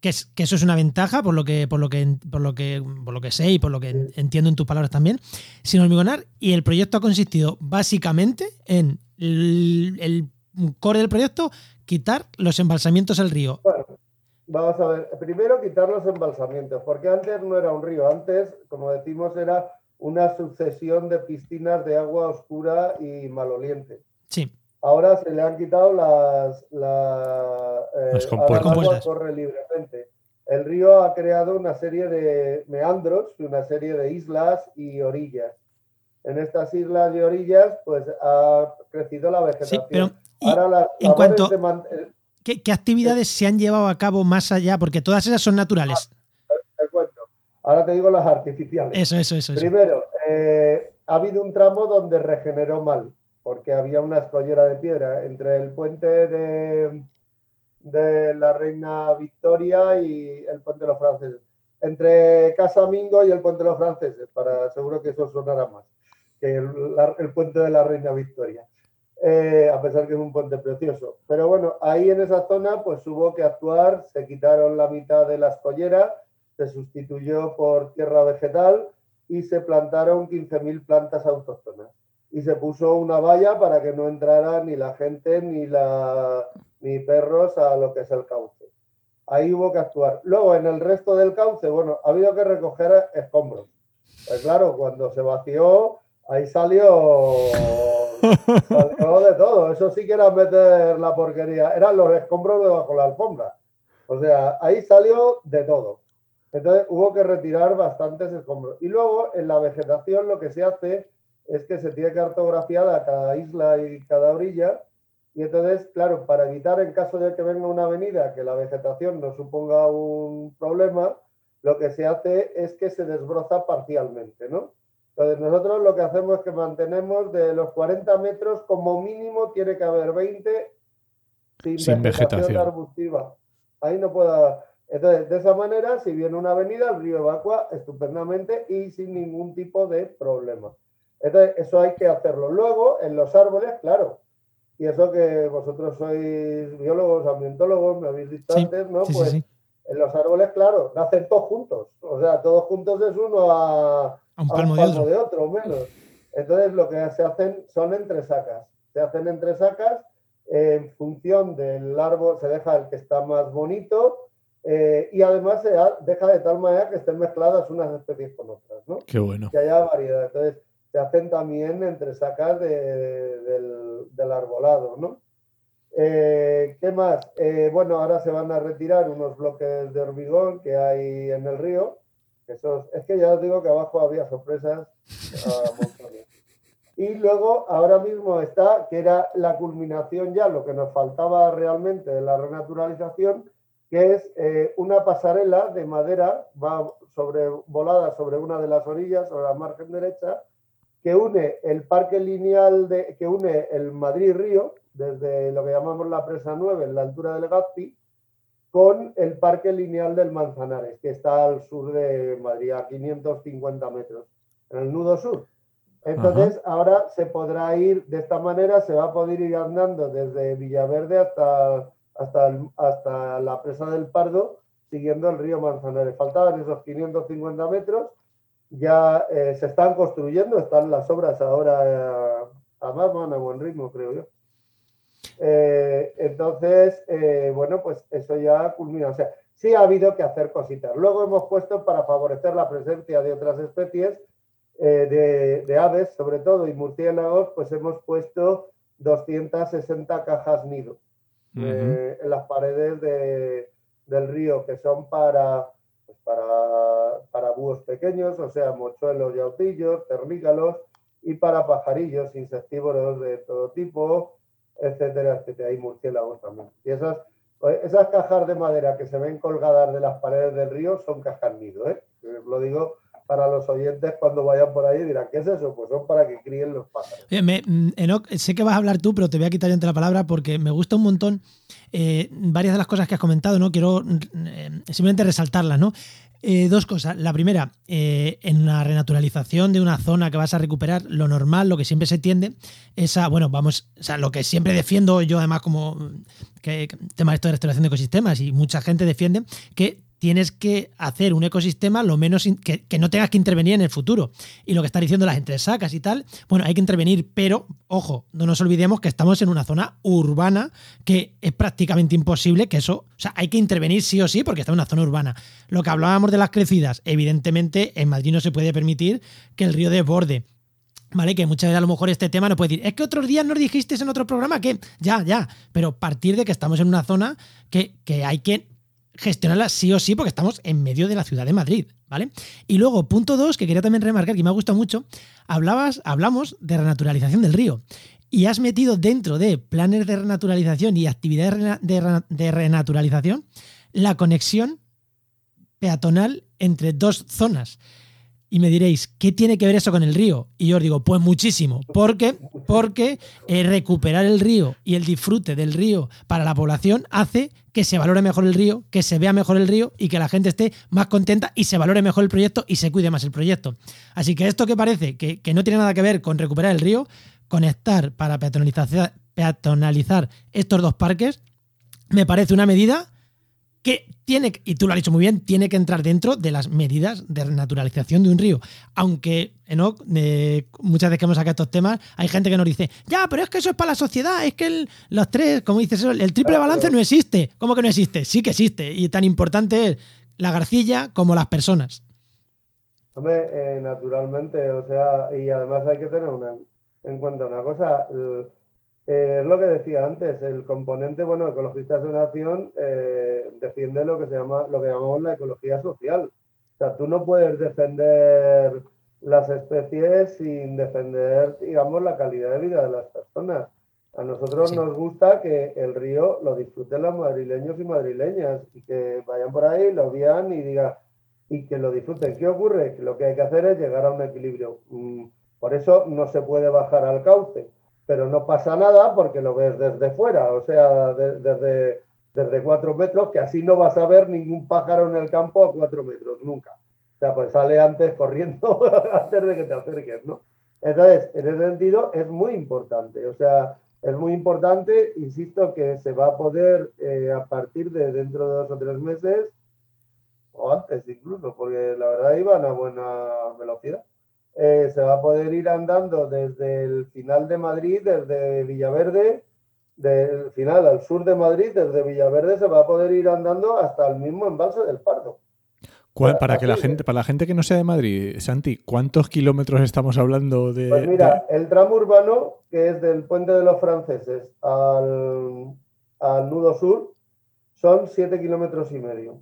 que, es, que eso es una ventaja por lo que, por lo que, por lo que, por lo que sé y por lo que en- entiendo en tus palabras también, sin hormigonar. Y el proyecto ha consistido básicamente en el, el core del proyecto, quitar los embalsamientos al río. Bueno, vamos a ver. Primero quitar los embalsamientos, porque antes no era un río, antes, como decimos, era una sucesión de piscinas de agua oscura y maloliente. Sí, Ahora se le han quitado las, la, eh, Las ahora el agua corre libremente. El río ha creado una serie de meandros, una serie de islas y orillas. En estas islas y orillas, pues ha crecido la sí, vegetación. pero ¿y Ahora las en cuanto- de man- ¿qué, qué actividades se han llevado a cabo más allá? Porque todas esas son naturales. te cuento. Ahora te digo las artificiales. Eso, eso, eso. eso. Primero, eh, ha habido un tramo donde regeneró mal, porque había una escollera de piedra entre el puente de, de la Reina Victoria y el puente de los franceses. Entre Casamingo y el puente de los franceses, para seguro que eso sonará más que el, la- el puente de la Reina Victoria. Eh, a pesar que es un puente precioso. Pero bueno, ahí en esa zona pues hubo que actuar, se quitaron la mitad de la escollera, se sustituyó por tierra vegetal y se plantaron 15.000 plantas autóctonas. Y se puso una valla para que no entrara ni la gente ni, la, ni perros a lo que es el cauce. Ahí hubo que actuar. Luego, en el resto del cauce, bueno, ha habido que recoger escombros. Pues claro, cuando se vació, ahí salió, salió de todo. Eso sí que era meter la porquería. Eran los escombros debajo de la alfombra. O sea, ahí salió de todo. Entonces hubo que retirar bastantes escombros. Y luego en la vegetación lo que se hace es que se tiene cartografiada cada isla y cada orilla. Y entonces, claro, para evitar en caso de que venga una avenida que la vegetación no suponga un problema, lo que se hace es que se desbroza parcialmente, ¿no? Entonces nosotros lo que hacemos es que mantenemos de los 40 metros como mínimo tiene que haber 20 sin, Sin vegetación. arbustiva. Ahí no pueda... Entonces, de esa manera, si viene una avenida, el río evacua estupendamente y sin ningún tipo de problema. Entonces, eso hay que hacerlo. Luego, en los árboles, claro. Y eso que vosotros sois biólogos, ambientólogos, me habéis dicho Sí, antes, ¿no? Sí, sí, pues sí. En los árboles, claro, nacen todos juntos. O sea, todos juntos es uno a, A un a palmo de otro. de otro, o menos. Entonces, lo que se hacen son entresacas. Se hacen entresacas en función del árbol, se deja el que está más bonito eh, y además se deja de tal manera que estén mezcladas unas especies con otras, ¿no? Qué bueno. que haya variedad. Entonces, se hacen también entresacas de- del, del arbolado, ¿no? Eh, ¿Qué más? Eh, bueno, ahora se van a retirar unos bloques de hormigón que hay en el río. esos- es que ya os digo que abajo había sorpresas. [laughs] Y luego, ahora mismo está, que era la culminación ya, lo que nos faltaba realmente de la renaturalización, que es eh, una pasarela de madera, va sobre, volada sobre una de las orillas, sobre la margen derecha, que une el parque lineal, de, que une el Madrid-Río, desde lo que llamamos la presa 9, en la altura del Gazpi, con el parque lineal del Manzanares, que está al sur de Madrid, a 550 metros, en el nudo sur. Entonces, ahora se podrá ir de esta manera, se va a poder ir andando desde Villaverde hasta, hasta, el- hasta la presa del Pardo, siguiendo el río Manzanares. Faltaban esos 550 metros, ya eh, se están construyendo, están las obras ahora, eh, además van a buen ritmo, creo yo. Eh, entonces, eh, bueno, pues eso ya culmina. O sea, sí ha habido que hacer cositas. Luego hemos puesto para favorecer la presencia de otras especies, eh, de, de aves sobre todo, y murciélagos, pues hemos puesto 260 cajas nido en las paredes de- del río, que son para, pues para, para búhos pequeños, o sea, mochuelos y autillos, termígalos, y para pajarillos insectívoros de todo tipo, etcétera, etcétera. Hay murciélagos también. Y esas, esas cajas de madera que se ven colgadas de las paredes del río son cajas nido, ¿eh? Lo digo para los oyentes cuando vayan por ahí dirán, ¿qué es eso? Pues son para que críen los pájaros. Mm, Enoch, sé que vas a hablar tú, pero te voy a quitar yo la palabra porque me gusta un montón eh, varias de las cosas que has comentado, ¿no? Quiero mm, eh, simplemente resaltarlas, ¿no? Eh, dos cosas. La primera, en la renaturalización de una zona que vas a recuperar, lo normal, lo que siempre se tiende, es a, bueno, vamos, o sea, lo que siempre defiendo yo además como que, tema esto de restauración de ecosistemas y mucha gente defiende, que tienes que hacer un ecosistema lo menos que, no tengas que intervenir en el futuro. Y lo que está diciendo la gente sacas y tal, bueno, hay que intervenir, pero ojo, no nos olvidemos que estamos en una zona urbana que es prácticamente imposible que eso, o sea, hay que intervenir sí o sí porque está en una zona urbana. Lo que hablábamos de las crecidas, evidentemente en Madrid no se puede permitir que el río desborde. ¿Vale? Que muchas veces a lo mejor este tema no puede decir, es que otros días nos dijiste en otro programa que ya, ya, pero partir de que estamos en una zona que, que hay que gestionarla sí o sí porque estamos en medio de la ciudad de Madrid, ¿vale? Y luego, punto dos, que quería también remarcar, que me ha gustado mucho, hablabas, hablamos de renaturalización del río. Y has metido dentro de planes de renaturalización y actividades de renaturalización la conexión peatonal entre dos zonas. Y me diréis, ¿qué tiene que ver eso con el río? Y yo os digo, pues muchísimo. Porque, porque eh, recuperar el río y el disfrute del río para la población hace que se valore mejor el río, que se vea mejor el río y que la gente esté más contenta y se valore mejor el proyecto y se cuide más el proyecto. Así que esto que parece que, que no tiene nada que ver con recuperar el río, conectar para peatonalizar, peatonalizar estos dos parques, me parece una medida que tiene, y tú lo has dicho muy bien, tiene que entrar dentro de las medidas de renaturalización de un río. Aunque, Enoch, muchas veces que hemos sacado estos temas, hay gente que nos dice, ya, pero es que eso es para la sociedad, es que los tres, como dices, el triple balance no existe. ¿Cómo que no existe? Sí que existe. Y tan importante es la garcilla como las personas. Hombre, eh, naturalmente, o sea, y además hay que tener en cuenta una cosa. Eh, es lo que decía antes, el componente, bueno, Ecologistas de Nación eh, defiende lo que se llama, lo que llamamos la ecología social. O sea, tú no puedes defender las especies sin defender, digamos, la calidad de vida de las personas. A nosotros nos gusta que el río lo disfruten los madrileños y madrileñas y que vayan por ahí, lo vean y digan y que lo disfruten. ¿Qué ocurre? Que lo que hay que hacer es llegar a un equilibrio. Mm, por eso no se puede bajar al cauce pero no pasa nada porque lo ves desde fuera, o sea, desde, desde cuatro metros, que así no vas a ver ningún pájaro en el campo a cuatro metros, nunca. O sea, pues sale antes corriendo [laughs] antes de que te acerques, ¿no? Entonces, en ese sentido es muy importante, o sea, es muy importante, insisto, que se va a poder eh, a partir de dentro de dos o tres meses, o antes incluso, porque la verdad iban a buena velocidad. Eh, se va a poder ir andando desde el final de Madrid, desde Villaverde, del final al sur de Madrid, desde Villaverde se va a poder ir andando hasta el mismo embalse del Pardo. Para, que la gente, para la gente que no sea de Madrid, Santi, ¿cuántos kilómetros estamos hablando de? Pues mira, el tramo urbano, que es del puente de los franceses al, al nudo sur, son siete kilómetros y medio,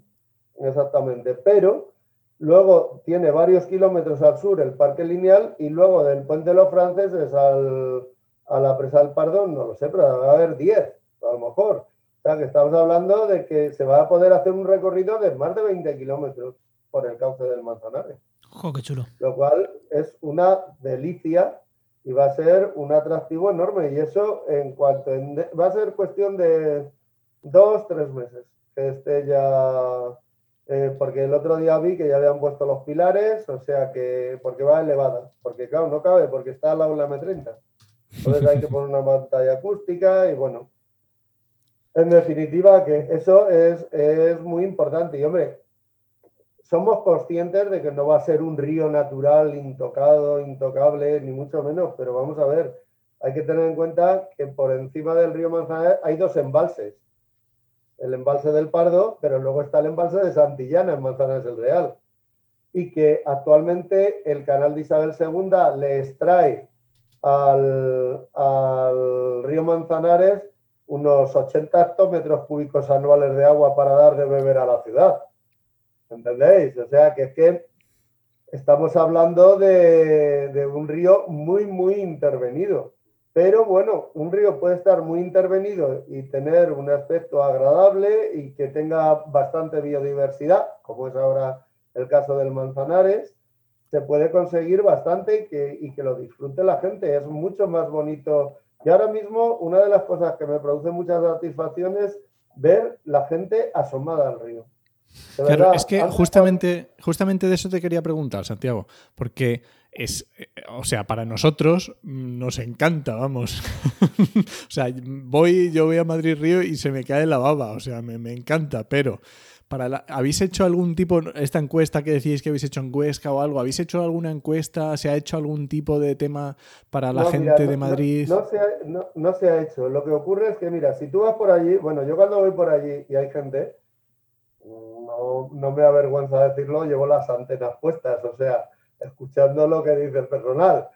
exactamente. Pero Luego tiene varios kilómetros al sur el parque lineal y luego del puente de los franceses al, a la presa del Pardón, no lo sé, pero va a haber 10, a lo mejor. O sea que estamos hablando de que se va a poder hacer un recorrido de más de 20 kilómetros por el cauce del Manzanares. ¡Jo, qué chulo! Lo cual es una delicia y va a ser un atractivo enorme. Y eso en cuanto va a ser cuestión de dos, tres meses que esté ya eh, porque el otro día vi que ya habían puesto los pilares, o sea que, porque va elevada, porque claro, no cabe, porque está al lado la M30. Entonces hay que poner una pantalla acústica y bueno. En definitiva, que eso es, es muy importante. Y hombre, somos conscientes de que no va a ser un río natural, intocado, intocable, ni mucho menos, pero vamos a ver, hay que tener en cuenta que por encima del río Manzanares hay dos embalses el embalse del Pardo, pero luego está el embalse de Santillana en Manzanares del Real. Y que actualmente el canal de Isabel II le extrae al, río Manzanares unos 80 hectómetros cúbicos anuales de agua para dar de beber a la ciudad. ¿Entendéis? O sea que es que estamos hablando de, de un río muy, muy intervenido. Pero bueno, un río puede estar muy intervenido y tener un aspecto agradable y que tenga bastante biodiversidad, como es ahora el caso del Manzanares, se puede conseguir bastante y que, y que lo disfrute la gente. Es mucho más bonito. Y ahora mismo una de las cosas que me produce muchas satisfacciones es ver la gente asomada al río. Claro, es que justamente, justamente de eso te quería preguntar, Santiago, porque es, eh, o sea, para nosotros nos encanta, vamos. [laughs] o sea, voy, yo voy a Madrid Río y se me cae la baba, o sea, me, me encanta, pero para ¿habéis hecho algún tipo, esta encuesta que decís que habéis hecho en Huesca o algo, ¿habéis hecho alguna encuesta? ¿Se ha hecho algún tipo de tema para la gente de Madrid? No, se ha, no, se ha, hecho. Lo que ocurre es que, mira, si tú vas por allí, bueno, yo cuando voy por allí y hay gente, no, no me avergüenza decirlo, llevo las antenas puestas, o sea, escuchando lo que dice el personal.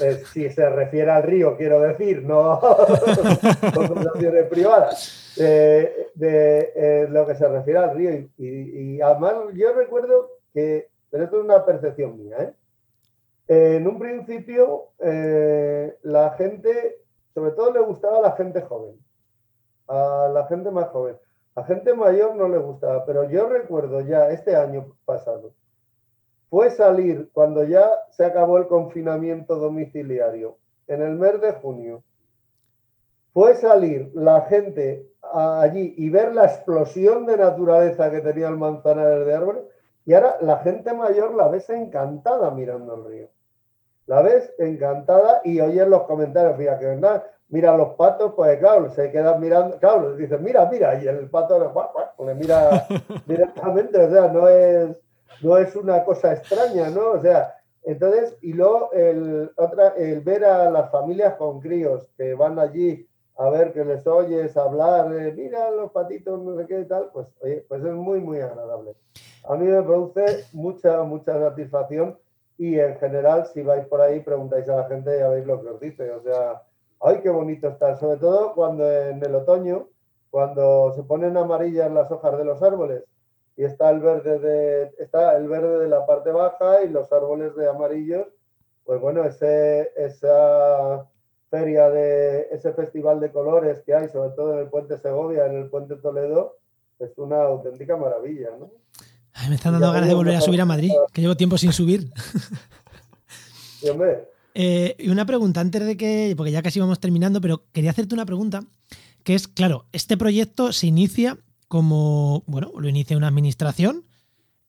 Eh, si se refiere al río, quiero decir, no [laughs] conversaciones privadas, de eh, lo que se refiere al río. Y, además yo recuerdo que, pero esto es una percepción mía, ¿eh? en un principio la gente, sobre todo le gustaba a la gente joven, a la gente más joven. A gente mayor no le gustaba, pero yo recuerdo ya este año pasado, fue salir cuando ya se acabó el confinamiento domiciliario, en el mes de junio, fue salir la gente allí y ver la explosión de naturaleza que tenía el manzanares de árboles, y ahora la gente mayor la ves encantada mirando el río. La ves encantada y oyes los comentarios, fíjate que verdad, mira los patos, pues claro, se quedan mirando, claro, dicen, mira, mira, y el pato le mira [laughs] directamente, o sea, no es no es una cosa extraña, ¿no? O sea, entonces, y luego el, otra, el ver a las familias con críos que van allí a ver que les oyes hablar, mira los patitos, no sé qué y tal, pues, oye, pues es muy, muy agradable. A mí me produce mucha, mucha satisfacción y en general, si vais por ahí, preguntáis a la gente, ya veis lo que os dice. O sea, ay, qué bonito está, sobre todo cuando en el otoño, cuando se ponen amarillas las hojas de los árboles y está el verde de está el verde de la parte baja y los árboles de amarillos pues bueno ese esa feria de ese festival de colores que hay sobre todo en el puente Segovia en el puente Toledo es una auténtica maravilla ¿no? me están dando ganas de volver a subir a Madrid que llevo tiempo sin subir. [laughs] Eh, y una pregunta antes de que porque ya casi vamos terminando pero quería hacerte una pregunta que es claro este proyecto se inicia como, bueno, lo inicia una administración.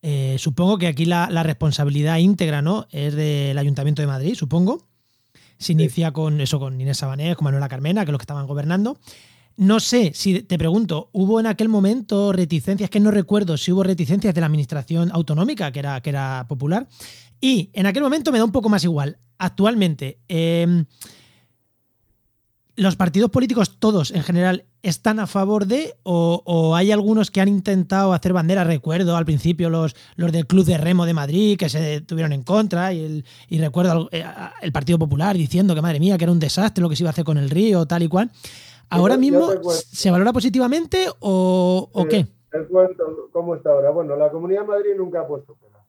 Eh, supongo que aquí la, responsabilidad íntegra, ¿no? Es del Ayuntamiento de Madrid, supongo. Se inicia con eso, con Inés Sabanés, con Manuela Carmena, que es los que estaban gobernando. No sé si te pregunto, ¿hubo en aquel momento reticencias? Que no recuerdo si hubo reticencias de la administración autonómica, que era, que era popular. Y en aquel momento me da un poco más igual. Actualmente, eh, ¿Los partidos políticos todos en general están a favor de o, hay algunos que han intentado hacer bandera? Recuerdo al principio los, los del Club de Remo de Madrid que se tuvieron en contra y, el, y recuerdo eh, el Partido Popular diciendo que madre mía, que era un desastre lo que se iba a hacer con el río, tal y cual. ¿Ahora mismo se valora positivamente o, o qué? Cuento, ¿cómo está ahora? Bueno, la Comunidad de Madrid nunca ha puesto pena.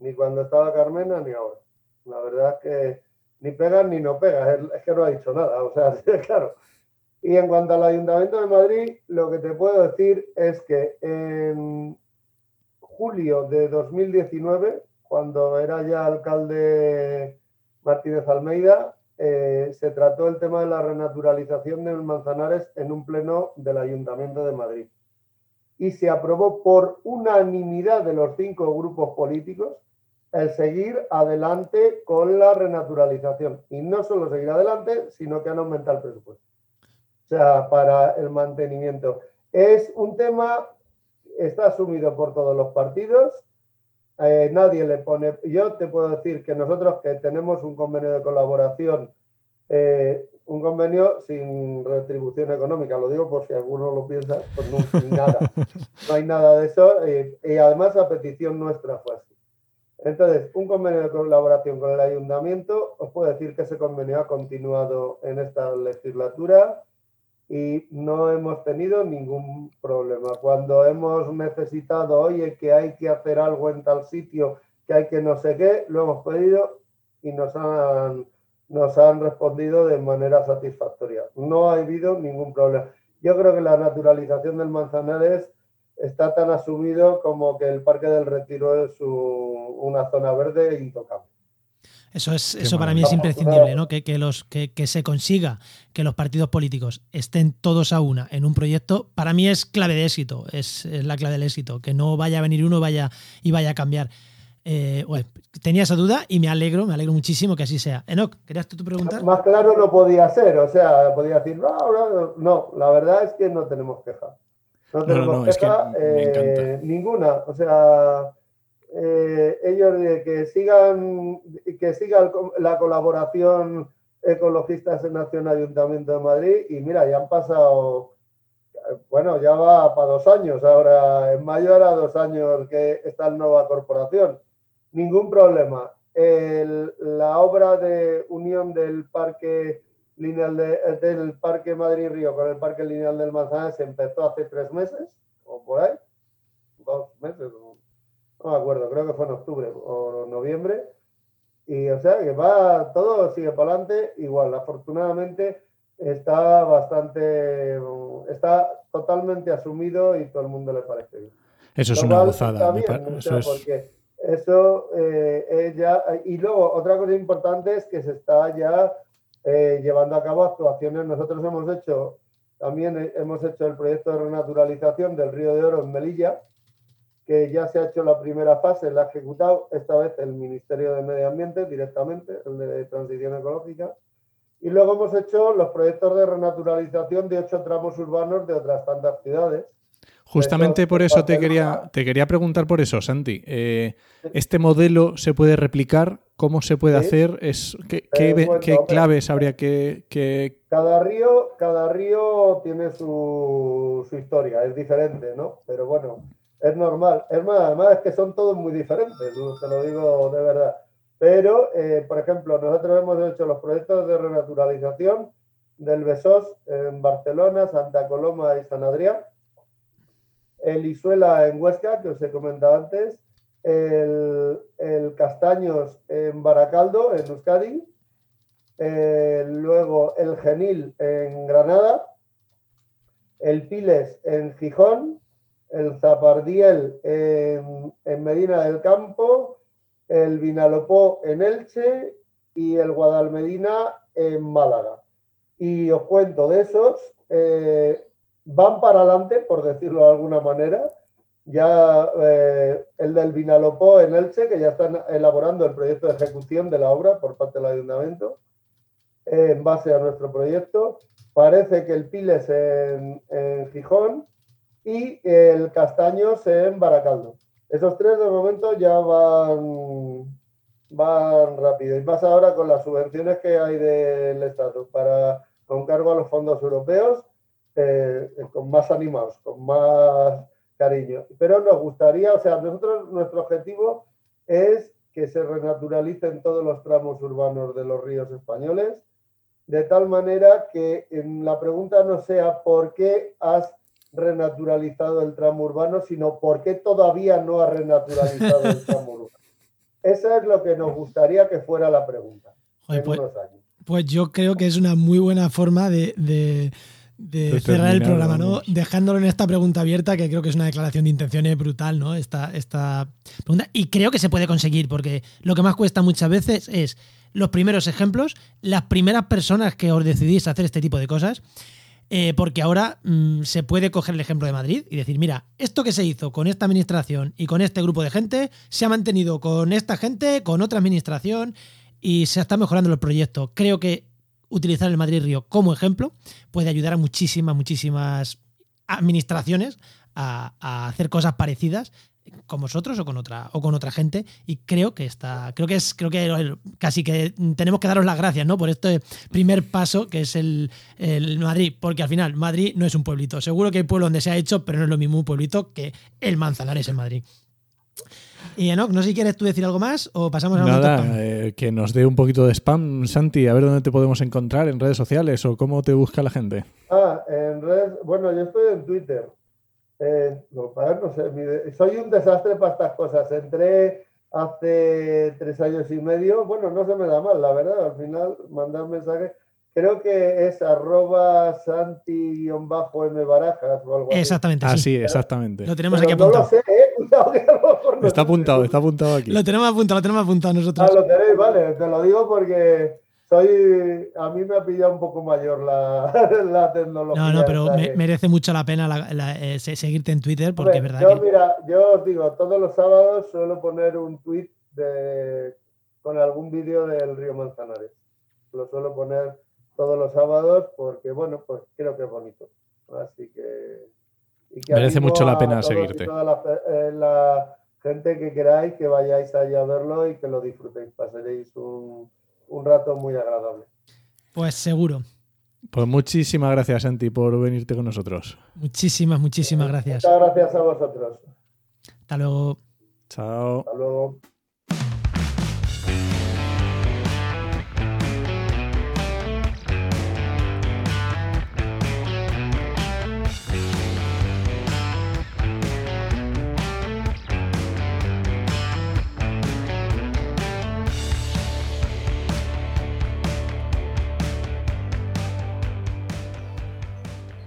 Ni cuando estaba Carmena ni ahora. La verdad es que ni pegas ni no pegas, es, que no ha dicho nada, o sea, [laughs] claro. Y en cuanto al Ayuntamiento de Madrid, lo que te puedo decir es que en julio de 2019, cuando era ya alcalde Martínez Almeida, eh, se trató el tema de la renaturalización de Manzanares en un pleno del Ayuntamiento de Madrid. Y se aprobó por unanimidad de los cinco grupos políticos el seguir adelante con la renaturalización. Y no solo seguir adelante, sino que han aumentado el presupuesto. O sea, para el mantenimiento. Es un tema, está asumido por todos los partidos. Eh, nadie le pone. Yo te puedo decir que nosotros que tenemos un convenio de colaboración, eh, un convenio sin retribución económica, lo digo por si alguno lo piensa, pues no, nada. [laughs] No hay nada de eso. Eh, y además, a petición nuestra fue así. Entonces, un convenio de colaboración con el ayuntamiento, os puedo decir que ese convenio ha continuado en esta legislatura y no hemos tenido ningún problema. Cuando hemos necesitado, oye, que hay que hacer algo en tal sitio, que hay que no sé qué, lo hemos pedido y nos han, nos han respondido de manera satisfactoria. No ha habido ningún problema. Yo creo que la naturalización del Manzanares está tan asumido como que el Parque del Retiro es una zona verde intocable. Eso es, eso para mí es imprescindible, ¿no? Que, los, que, se consiga que los partidos políticos estén todos a una en un proyecto, para mí es clave de éxito, es, la clave del éxito, que no vaya a venir uno vaya, y vaya a cambiar. Eh, tenía esa duda y me alegro, me alegro muchísimo que así sea. Enoch, ¿querías tú preguntar? Más claro no podía ser, o sea, podía decir, no, no, no, la verdad es que no tenemos queja. No tenemos queja eh, ninguna, o sea eh, ellos de que sigan que siga la colaboración ecologistas en Ayuntamiento de Madrid y mira, ya han pasado, bueno, ya va para dos años, ahora en mayo era dos años que está la nueva corporación. Ningún problema. la obra de unión del parque lineal del Parque Madrid Río con el Parque Lineal del Manzanares se empezó hace tres meses, o por ahí, dos meses, no me acuerdo, creo que fue en octubre o noviembre. Y o sea que va, todo sigue para adelante igual. Afortunadamente está bastante, está totalmente asumido y todo el mundo le parece bien. Eso es una gozada. eso es... Porque eso eh, ya, y luego otra cosa importante es que se está ya eh, llevando a cabo actuaciones. Nosotros hemos hecho, también hemos hecho el proyecto de renaturalización del Río de Oro en Melilla, que ya se ha hecho la primera fase, la ha ejecutado esta vez el Ministerio de Medio Ambiente directamente, el de Transición Ecológica. Y luego hemos hecho los proyectos de renaturalización de ocho tramos urbanos de otras tantas ciudades. Justamente por eso te quería, te quería preguntar por eso, Santi. Eh, ¿Este modelo se puede replicar? ¿Cómo se puede hacer? Es, ¿Qué, qué, claves habría que, Cada, río, cada río tiene su, su historia, es diferente, ¿no? Pero bueno, es normal. Es más, además es que son todos muy diferentes, te lo digo de verdad. Pero, eh, por ejemplo, nosotros hemos hecho los proyectos de renaturalización del Besós en Barcelona, Santa Coloma y San Adrián, el Isuela en Huesca, que os he comentado antes, el, Castaños en Baracaldo, en Euskadi, eh, luego el Genil en Granada, el Piles en Gijón, el Zapardiel en, Medina del Campo, el Vinalopó en Elche y el Guadalmedina en Málaga. Y os cuento de esos, eh, van para adelante, por decirlo de alguna manera. Ya eh, el del Vinalopó en Elche, que ya están elaborando el proyecto de ejecución de la obra por parte del ayuntamiento, en base a nuestro proyecto. Parece que el Piles en, en Gijón y el Castaños en Baracaldo. Esos tres de momento ya van, van rápido. Y más ahora con las subvenciones que hay del Estado para con cargo a los fondos europeos, eh, con más animados, con más cariño. Pero nos gustaría, o sea, nosotros nuestro objetivo es que se renaturalicen todos los tramos urbanos de los ríos españoles, de tal manera que en la pregunta no sea por qué has renaturalizado el tramo urbano, sino por qué todavía no ha renaturalizado el tramo [laughs] urbano. Esa es lo que nos gustaría que fuera la pregunta. pues, pues, yo creo que es una muy buena forma de, cerrar el programa, ¿no? Dejándolo en esta pregunta abierta, que creo que es una declaración de intenciones brutal, ¿no? Esta, esta pregunta. Y creo que se puede conseguir, porque lo que más cuesta muchas veces es los primeros ejemplos, las primeras personas que os decidís hacer este tipo de cosas. Eh, porque ahora mm, se puede coger el ejemplo de Madrid y decir, mira, esto que se hizo con esta administración y con este grupo de gente, se ha mantenido con esta gente, con otra administración y se está mejorando el proyecto. Creo que utilizar el Madrid Río como ejemplo puede ayudar a muchísimas, muchísimas administraciones a hacer cosas parecidas con vosotros o con otra o con otra gente. Y creo que está creo que es creo que casi que tenemos que daros las gracias no por este primer paso que es el, Madrid porque al final Madrid no es un pueblito. Seguro que hay pueblo donde se ha hecho pero no es lo mismo un pueblito que el Manzanares en Madrid y Enoch, no sé si quieres tú decir algo más o pasamos a Nada, eh, que nos dé un poquito de spam, Santi, a ver dónde te podemos encontrar en redes sociales o cómo te busca la gente. Ah, en redes, bueno, yo estoy en Twitter, eh, no, sé, soy un desastre para estas cosas. Entré hace tres años y medio, bueno, no se me da mal, la verdad, al final mandar mensajes, creo que es arroba santi-m barajas o algo así. Exactamente. Ah, sí. exactamente. Lo tenemos Pero aquí no lo apuntado. sé, ¿eh? Está apuntado, está apuntado aquí. Lo tenemos apuntado, lo tenemos apuntado Ah, nosotros. lo tenéis, vale, te lo digo porque soy, a mí me ha pillado un poco mayor la, [laughs] la tecnología. No, no, pero me- merece mucho la pena la- la- eh, se- seguirte en Twitter porque es verdad yo, que. mira, yo os digo, todos los sábados suelo poner un tweet de, con algún vídeo del río Manzanares. Lo suelo poner todos los sábados porque, bueno, pues creo que es bonito. Así que... y que Merece mucho la pena seguirte. Toda la, eh, la gente que queráis que vayáis allá a verlo y que lo disfrutéis. Pasaréis un, un rato muy agradable. Pues seguro. Pues muchísimas gracias, Santi, por venirte con nosotros. Muchísimas, muchísimas gracias. Muchas gracias a vosotros. Hasta luego. Chao. Hasta luego.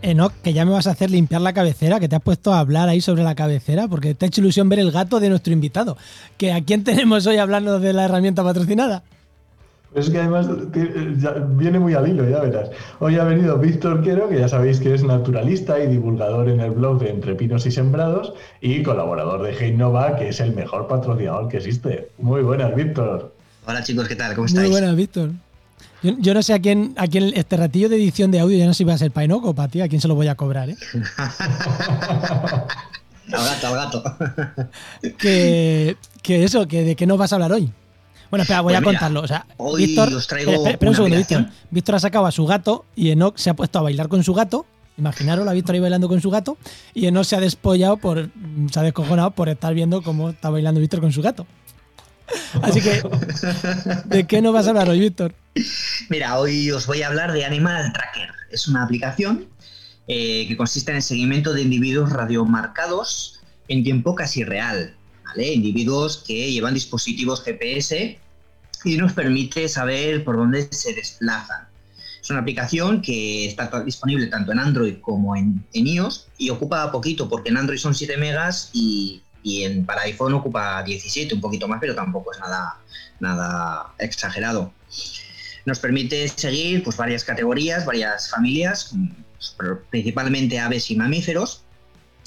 Enoch, que ya me vas a hacer limpiar la cabecera, que te has puesto a hablar ahí sobre la cabecera, porque te ha hecho ilusión ver el gato de nuestro invitado. Que a quién tenemos hoy hablando de la herramienta patrocinada. Es que además viene muy al hilo, ya verás. Hoy ha venido Víctor Quero, que ya sabéis que es naturalista y divulgador en el blog de Entre Pinos y Sembrados, y colaborador de Heinova, que es el mejor patrocinador que existe. Muy buenas, Víctor. Hola chicos, ¿qué tal? ¿Cómo Muy estáis? buenas, Víctor. Yo, yo no sé a quién, a quién este ratillo de edición de audio, ya no sé si va a ser para Enoch o para ti, a quién se lo voy a cobrar, ¿eh? Al gato, al gato. que, que eso, que de qué nos vas a hablar hoy. Bueno, espera, voy Pues a mira, contarlo. O sea, hoy Víctor, os traigo espera, un segundo. Víctor. Víctor ha sacado a su gato y Enoch se ha puesto a bailar con su gato. Imaginaros a Víctor ahí bailando con su gato y Enoch se ha despollado por, se ha descojonado por estar viendo cómo está bailando Víctor con su gato. Así que, ¿de qué nos vas a hablar hoy, Víctor? Mira, hoy os voy a hablar de Animal Tracker. Es una aplicación eh, que consiste en el seguimiento de individuos radiomarcados en tiempo casi real. Individuos que llevan dispositivos GPS y nos permite saber por dónde se desplazan. Es una aplicación que está disponible tanto en Android como en, en iOS y ocupa poquito porque en Android son 7 megas y, y en, para iPhone ocupa 17, un poquito más, pero tampoco es nada, nada exagerado. Nos permite seguir pues, varias categorías, varias familias, pues, principalmente aves y mamíferos.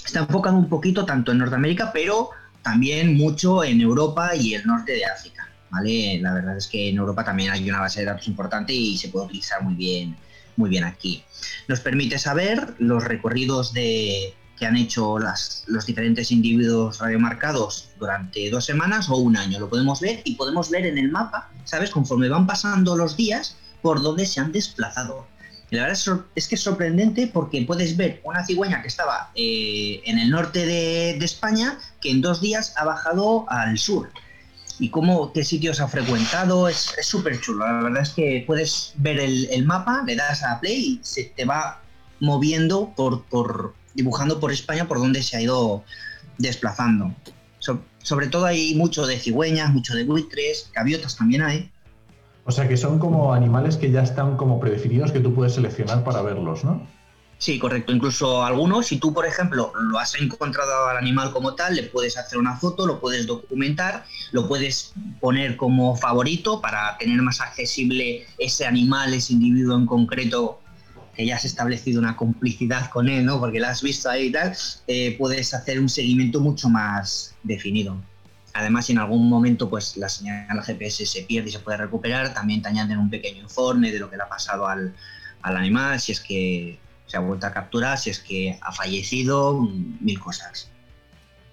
Está enfocado un poquito tanto en Norteamérica, pero también mucho en Europa y el norte de África. ¿vale? La verdad es que en Europa también hay una base de datos importante y se puede utilizar muy bien, muy bien aquí. Nos permite saber los recorridos de, que han hecho las- los diferentes individuos radiomarcados durante dos semanas o un año. Lo podemos ver y podemos ver en el mapa, ¿sabes? Conforme van pasando los días, por dónde se han desplazado. Y la verdad es, que es sorprendente porque puedes ver una cigüeña que estaba eh, en el norte de, España que en dos días ha bajado al sur. Y cómo, qué sitios ha frecuentado, es súper chulo. La verdad es que puedes ver el, el mapa, le das a play y se te va moviendo por, por dibujando por España por donde se ha ido desplazando. So- sobre todo hay mucho de cigüeñas, mucho de buitres, gaviotas también hay. O sea que son como animales que ya están como predefinidos que tú puedes seleccionar para verlos, ¿no? Sí, correcto. Incluso algunos, si tú, por ejemplo, lo has encontrado al animal como tal, le puedes hacer una foto, lo puedes documentar, lo puedes poner como favorito para tener más accesible ese animal, ese individuo en concreto que ya has establecido una complicidad con él, ¿no? Porque la has visto ahí y tal, eh, puedes hacer un seguimiento mucho más definido. Además, si en algún momento pues la señal GPS se pierde y se puede recuperar, también te añaden un pequeño informe de lo que le ha pasado al, al animal, si es que se ha vuelto a capturar, si es que ha fallecido, mil cosas.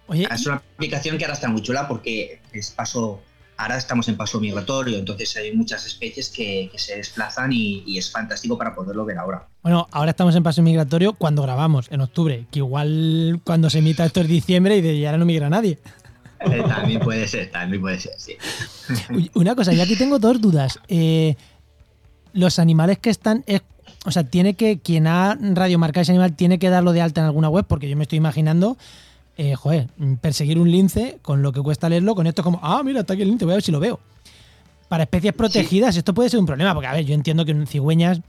Oye, Es una aplicación que ahora está muy chula porque es paso, ahora estamos en paso migratorio, entonces hay muchas especies que, que se desplazan y, y es fantástico para poderlo ver ahora. bueno, ahora estamos en paso migratorio cuando grabamos, en octubre, que igual cuando se emita esto es diciembre y de ahora no migra nadie. Eh, también puede ser, también puede ser, sí. [laughs] Una cosa, yo aquí tengo dos dudas. Eh, los animales que están. es- o sea, tiene que. Quien ha radiomarcado ese animal tiene que darlo de alta en alguna web, porque yo me estoy imaginando eh, joder, perseguir un lince con lo que cuesta leerlo, con esto es como, ah, mira, está aquí el lince, voy a ver si lo veo. Para especies protegidas esto puede ser un problema, porque a ver, yo entiendo que en cigüeñas,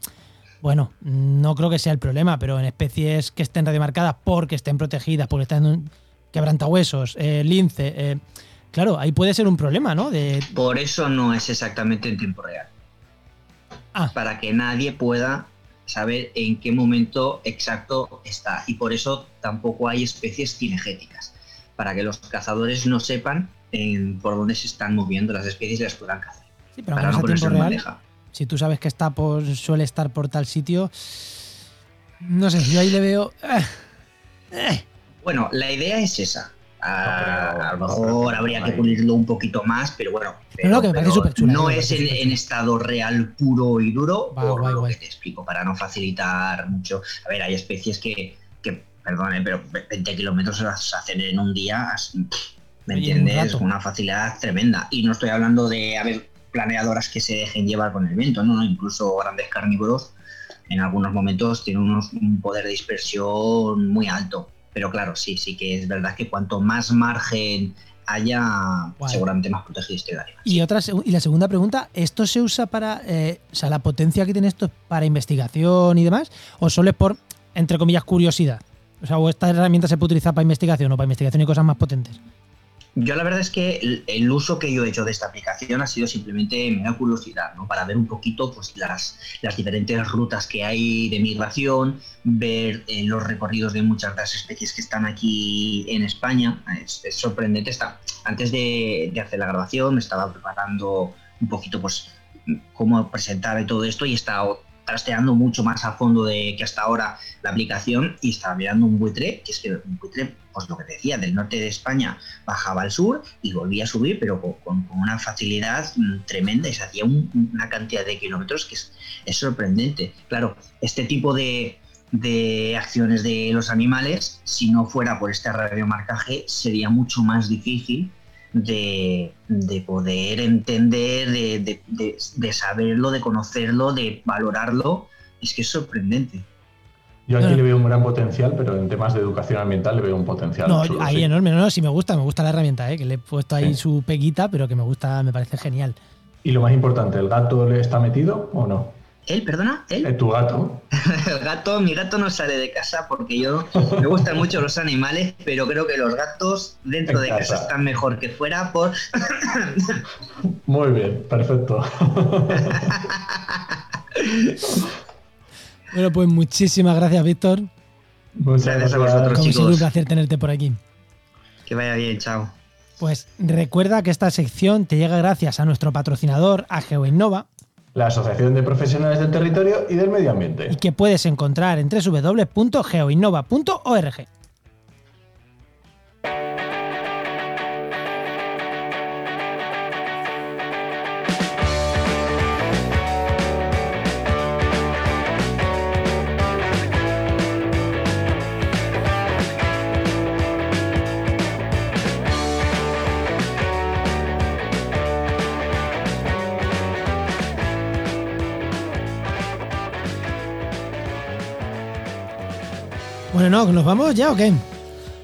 bueno, no creo que sea el problema, pero en especies que estén radiomarcadas porque estén protegidas, porque estén en quebrantahuesos, eh, lince, eh, claro, ahí puede ser un problema, ¿no? De, Por eso no es exactamente en tiempo real. Ah. Para que nadie pueda saber en qué momento exacto está. Y por eso tampoco hay especies cinegéticas. Para que los cazadores no sepan en- por dónde se están moviendo las especies y las puedan cazar. sí, pero Para no ponerse en bandeja. si tú sabes que está por, suele estar por tal sitio, no sé, yo ahí le veo... eh, eh. Bueno, la idea es esa. Ah, a lo mejor habría que pulirlo un poquito más, pero bueno. Pero, no, que me parece pero superchula, no me es parece en, estado real puro y duro, Va, por lo que te explico, para no facilitar mucho. A ver, hay especies que, que perdone, pero 20 kilómetros se las hacen en un día, así, ¿me un entiendes? Con una facilidad tremenda. Y no estoy hablando de, a ver, planeadoras que se dejen llevar con el viento, no, no, incluso grandes carnívoros en algunos momentos tienen unos- un poder de dispersión muy alto. Pero claro, sí, sí que es verdad que cuanto más margen haya, seguramente más protegido esté el animal. Y, otra, y la segunda pregunta, ¿esto se usa para, eh, o sea, la potencia que tiene esto es para investigación y demás? ¿O solo es por, entre comillas, curiosidad? O sea, ¿o esta herramienta se puede utilizar para investigación o para investigación y cosas más potentes? Yo la verdad es que el, el uso que yo he hecho de esta aplicación ha sido simplemente me da curiosidad, ¿no? Para ver un poquito pues, las, las diferentes rutas que hay de migración, ver eh, los recorridos de muchas de las especies que están aquí en España. Es, sorprendente. Está, antes de, de hacer la grabación me estaba preparando un poquito pues cómo presentar y todo esto y he estado trasteando mucho más a fondo de que hasta ahora la aplicación y estaba mirando un buitre, que es que un buitre, pues lo que decía, del norte de España bajaba al sur y volvía a subir, pero con, una facilidad mm, tremenda y se hacía un- una cantidad de kilómetros que es, es sorprendente. Claro, este tipo de, de acciones de los animales, si no fuera por este radiomarcaje, sería mucho más difícil de, de poder entender, de, de- de- de saberlo, de conocerlo, de valorarlo. Es que es sorprendente. Yo aquí le veo un gran potencial, pero en temas de educación ambiental le veo un potencial. No, absoluto, ahí sí. enorme, no, no, sí me gusta, me gusta la herramienta, ¿eh? que le he puesto ahí Sí. su peguita, pero que me gusta, me parece genial. Y lo más importante, ¿el gato le está metido o no? ¿Él, perdona? ¿Él? Tu gato. El [laughs] gato, mi gato no sale de casa porque yo me gustan mucho los animales, pero creo que los gatos dentro En de casa. casa están mejor que fuera por [laughs] Muy bien, perfecto. [laughs] Bueno, pues muchísimas gracias, Víctor. Muchas Gracias a vosotros. Como chicos. siempre, un placer tenerte por aquí. que vaya bien, chao. Pues recuerda que esta sección te llega gracias a nuestro patrocinador, a GeoInnova, La Asociación de Profesionales del Territorio y del Medio Ambiente. y que puedes encontrar en www.geoinnova.org. Bueno, no, ¿nos vamos ya o qué?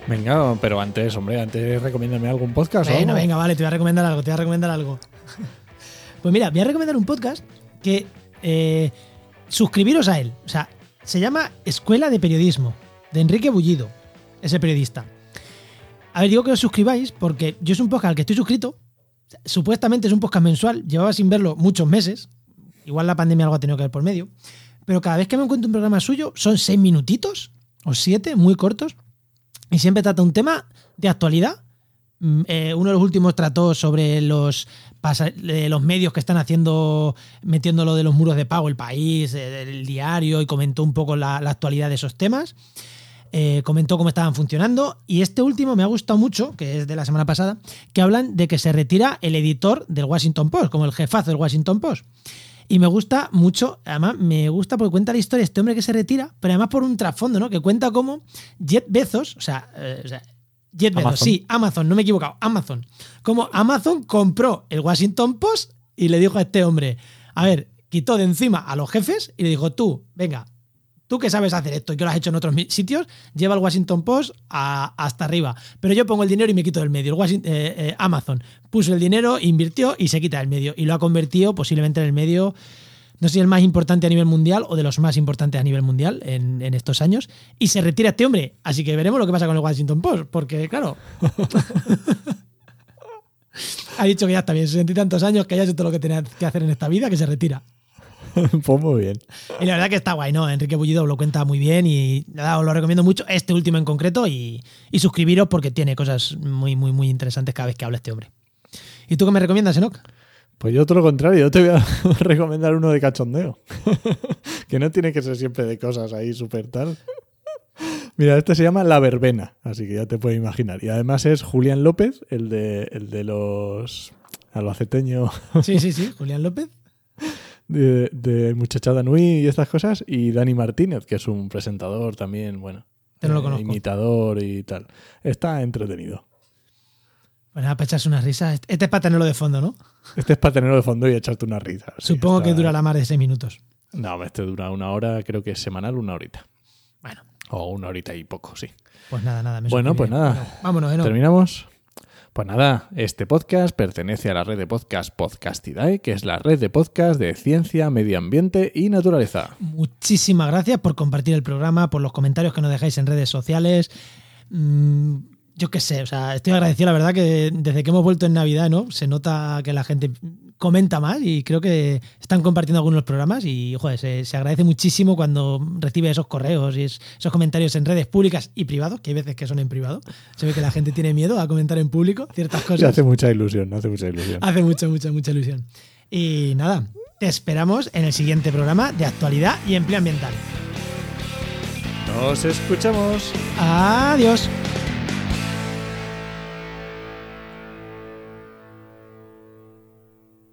Venga, pero antes, hombre, antes recomiéndame algún podcast. o Bueno, algo. venga, vale, te voy a recomendar algo, te voy a recomendar algo. Pues mira, voy a recomendar un podcast que eh, suscribiros a él. O sea, se llama Escuela de Periodismo, de Enrique Bullido, ese periodista. A ver, digo que os suscribáis porque yo es un podcast al que estoy suscrito. Supuestamente es un podcast mensual, llevaba sin verlo muchos meses. Igual la pandemia algo ha tenido que ver por medio. Pero cada vez que me encuentro un programa suyo, son seis minutitos o siete, muy cortos. Y siempre trata un tema de actualidad. Mm, eh, uno de los últimos trató sobre los, eh, los medios que están haciendo, metiendo lo de los muros de pago, el país, eh, el diario, y comentó un poco la, la actualidad de esos temas. Comentó cómo estaban funcionando. Y este último me ha gustado mucho, que es de la semana pasada, que hablan de que se retira el editor del Washington Post, como el jefazo del Washington Post. Y me gusta mucho, además me gusta porque cuenta la historia de este hombre que se retira, pero además por un trasfondo, ¿no? Que cuenta cómo Jeff Bezos, o sea, eh, o sea, Jeff Bezos, Amazon. sí, Amazon, no me he equivocado, Amazon. Como Amazon compró el Washington Post y le dijo a este hombre, a ver, quitó de encima a los jefes y le dijo, tú, venga, Tú que sabes hacer esto y que lo has hecho en otros sitios, lleva el Washington Post a- hasta arriba. Pero yo pongo el dinero y me quito del medio. El eh, eh, Amazon puso el dinero, invirtió y se quita del medio. Y lo ha convertido posiblemente en el medio, no sé si el más importante a nivel mundial o de los más importantes a nivel mundial en, en estos años. Y se retira este hombre. Así que veremos lo que pasa con el Washington Post. Porque, claro. [laughs] ha dicho que ya está bien, sesenta y tantos años, que ya ha hecho todo lo que tenía que hacer en esta vida, que se retira. [laughs] pues muy bien. Y la verdad que está guay, ¿no? Enrique Bullido lo cuenta muy bien y nada, os lo recomiendo mucho, este último en concreto, y, y suscribiros porque tiene cosas muy, muy, muy interesantes cada vez que habla este hombre. ¿Y tú qué me recomiendas, Enoch? Pues yo todo lo contrario, yo te voy a [laughs] recomendar uno de cachondeo. [laughs] que no tiene que ser siempre de cosas ahí súper tal. Mira, este se llama La Verbena, así que ya te puedes imaginar. Y además es Julián López, el de, el de los albaceteños Sí, sí, sí, Julián López. De, de Muchachada Nui y estas cosas, y Dani Martínez, que es un presentador también, bueno, Yo no lo eh, conozco. imitador y tal. Está entretenido. Bueno, para echarse una risa. Este es para tenerlo de fondo, ¿no? Este es para tenerlo de fondo y echarte una risa. sí, Supongo está- que durará más de seis minutos. No, este dura una hora, creo que es semanal, una horita. Bueno, O una horita y poco, sí. pues nada, nada. me Bueno, pues nada. Bueno, vámonos. ¿Terminamos? Pues nada, este podcast pertenece a la red de podcast Podcastidae, que es la red de podcast de ciencia, medio ambiente y naturaleza. Muchísimas gracias por compartir el programa, por los comentarios que nos dejáis en redes sociales. Mm, yo qué sé, o sea, estoy agradecido, la verdad, que desde que hemos vuelto en Navidad, ¿no? Se nota que la gente comenta más y creo que están compartiendo algunos programas y, joder, se, se agradece muchísimo cuando recibe esos correos y es- esos comentarios en redes públicas y privados, que hay veces que son en privado. Se ve que la gente tiene miedo a comentar en público ciertas [laughs] Se cosas. hace mucha ilusión, hace mucha ilusión. Hace mucha, mucha, mucha ilusión. Y nada, te esperamos en el siguiente programa de actualidad y empleo ambiental. Nos escuchamos. Adiós.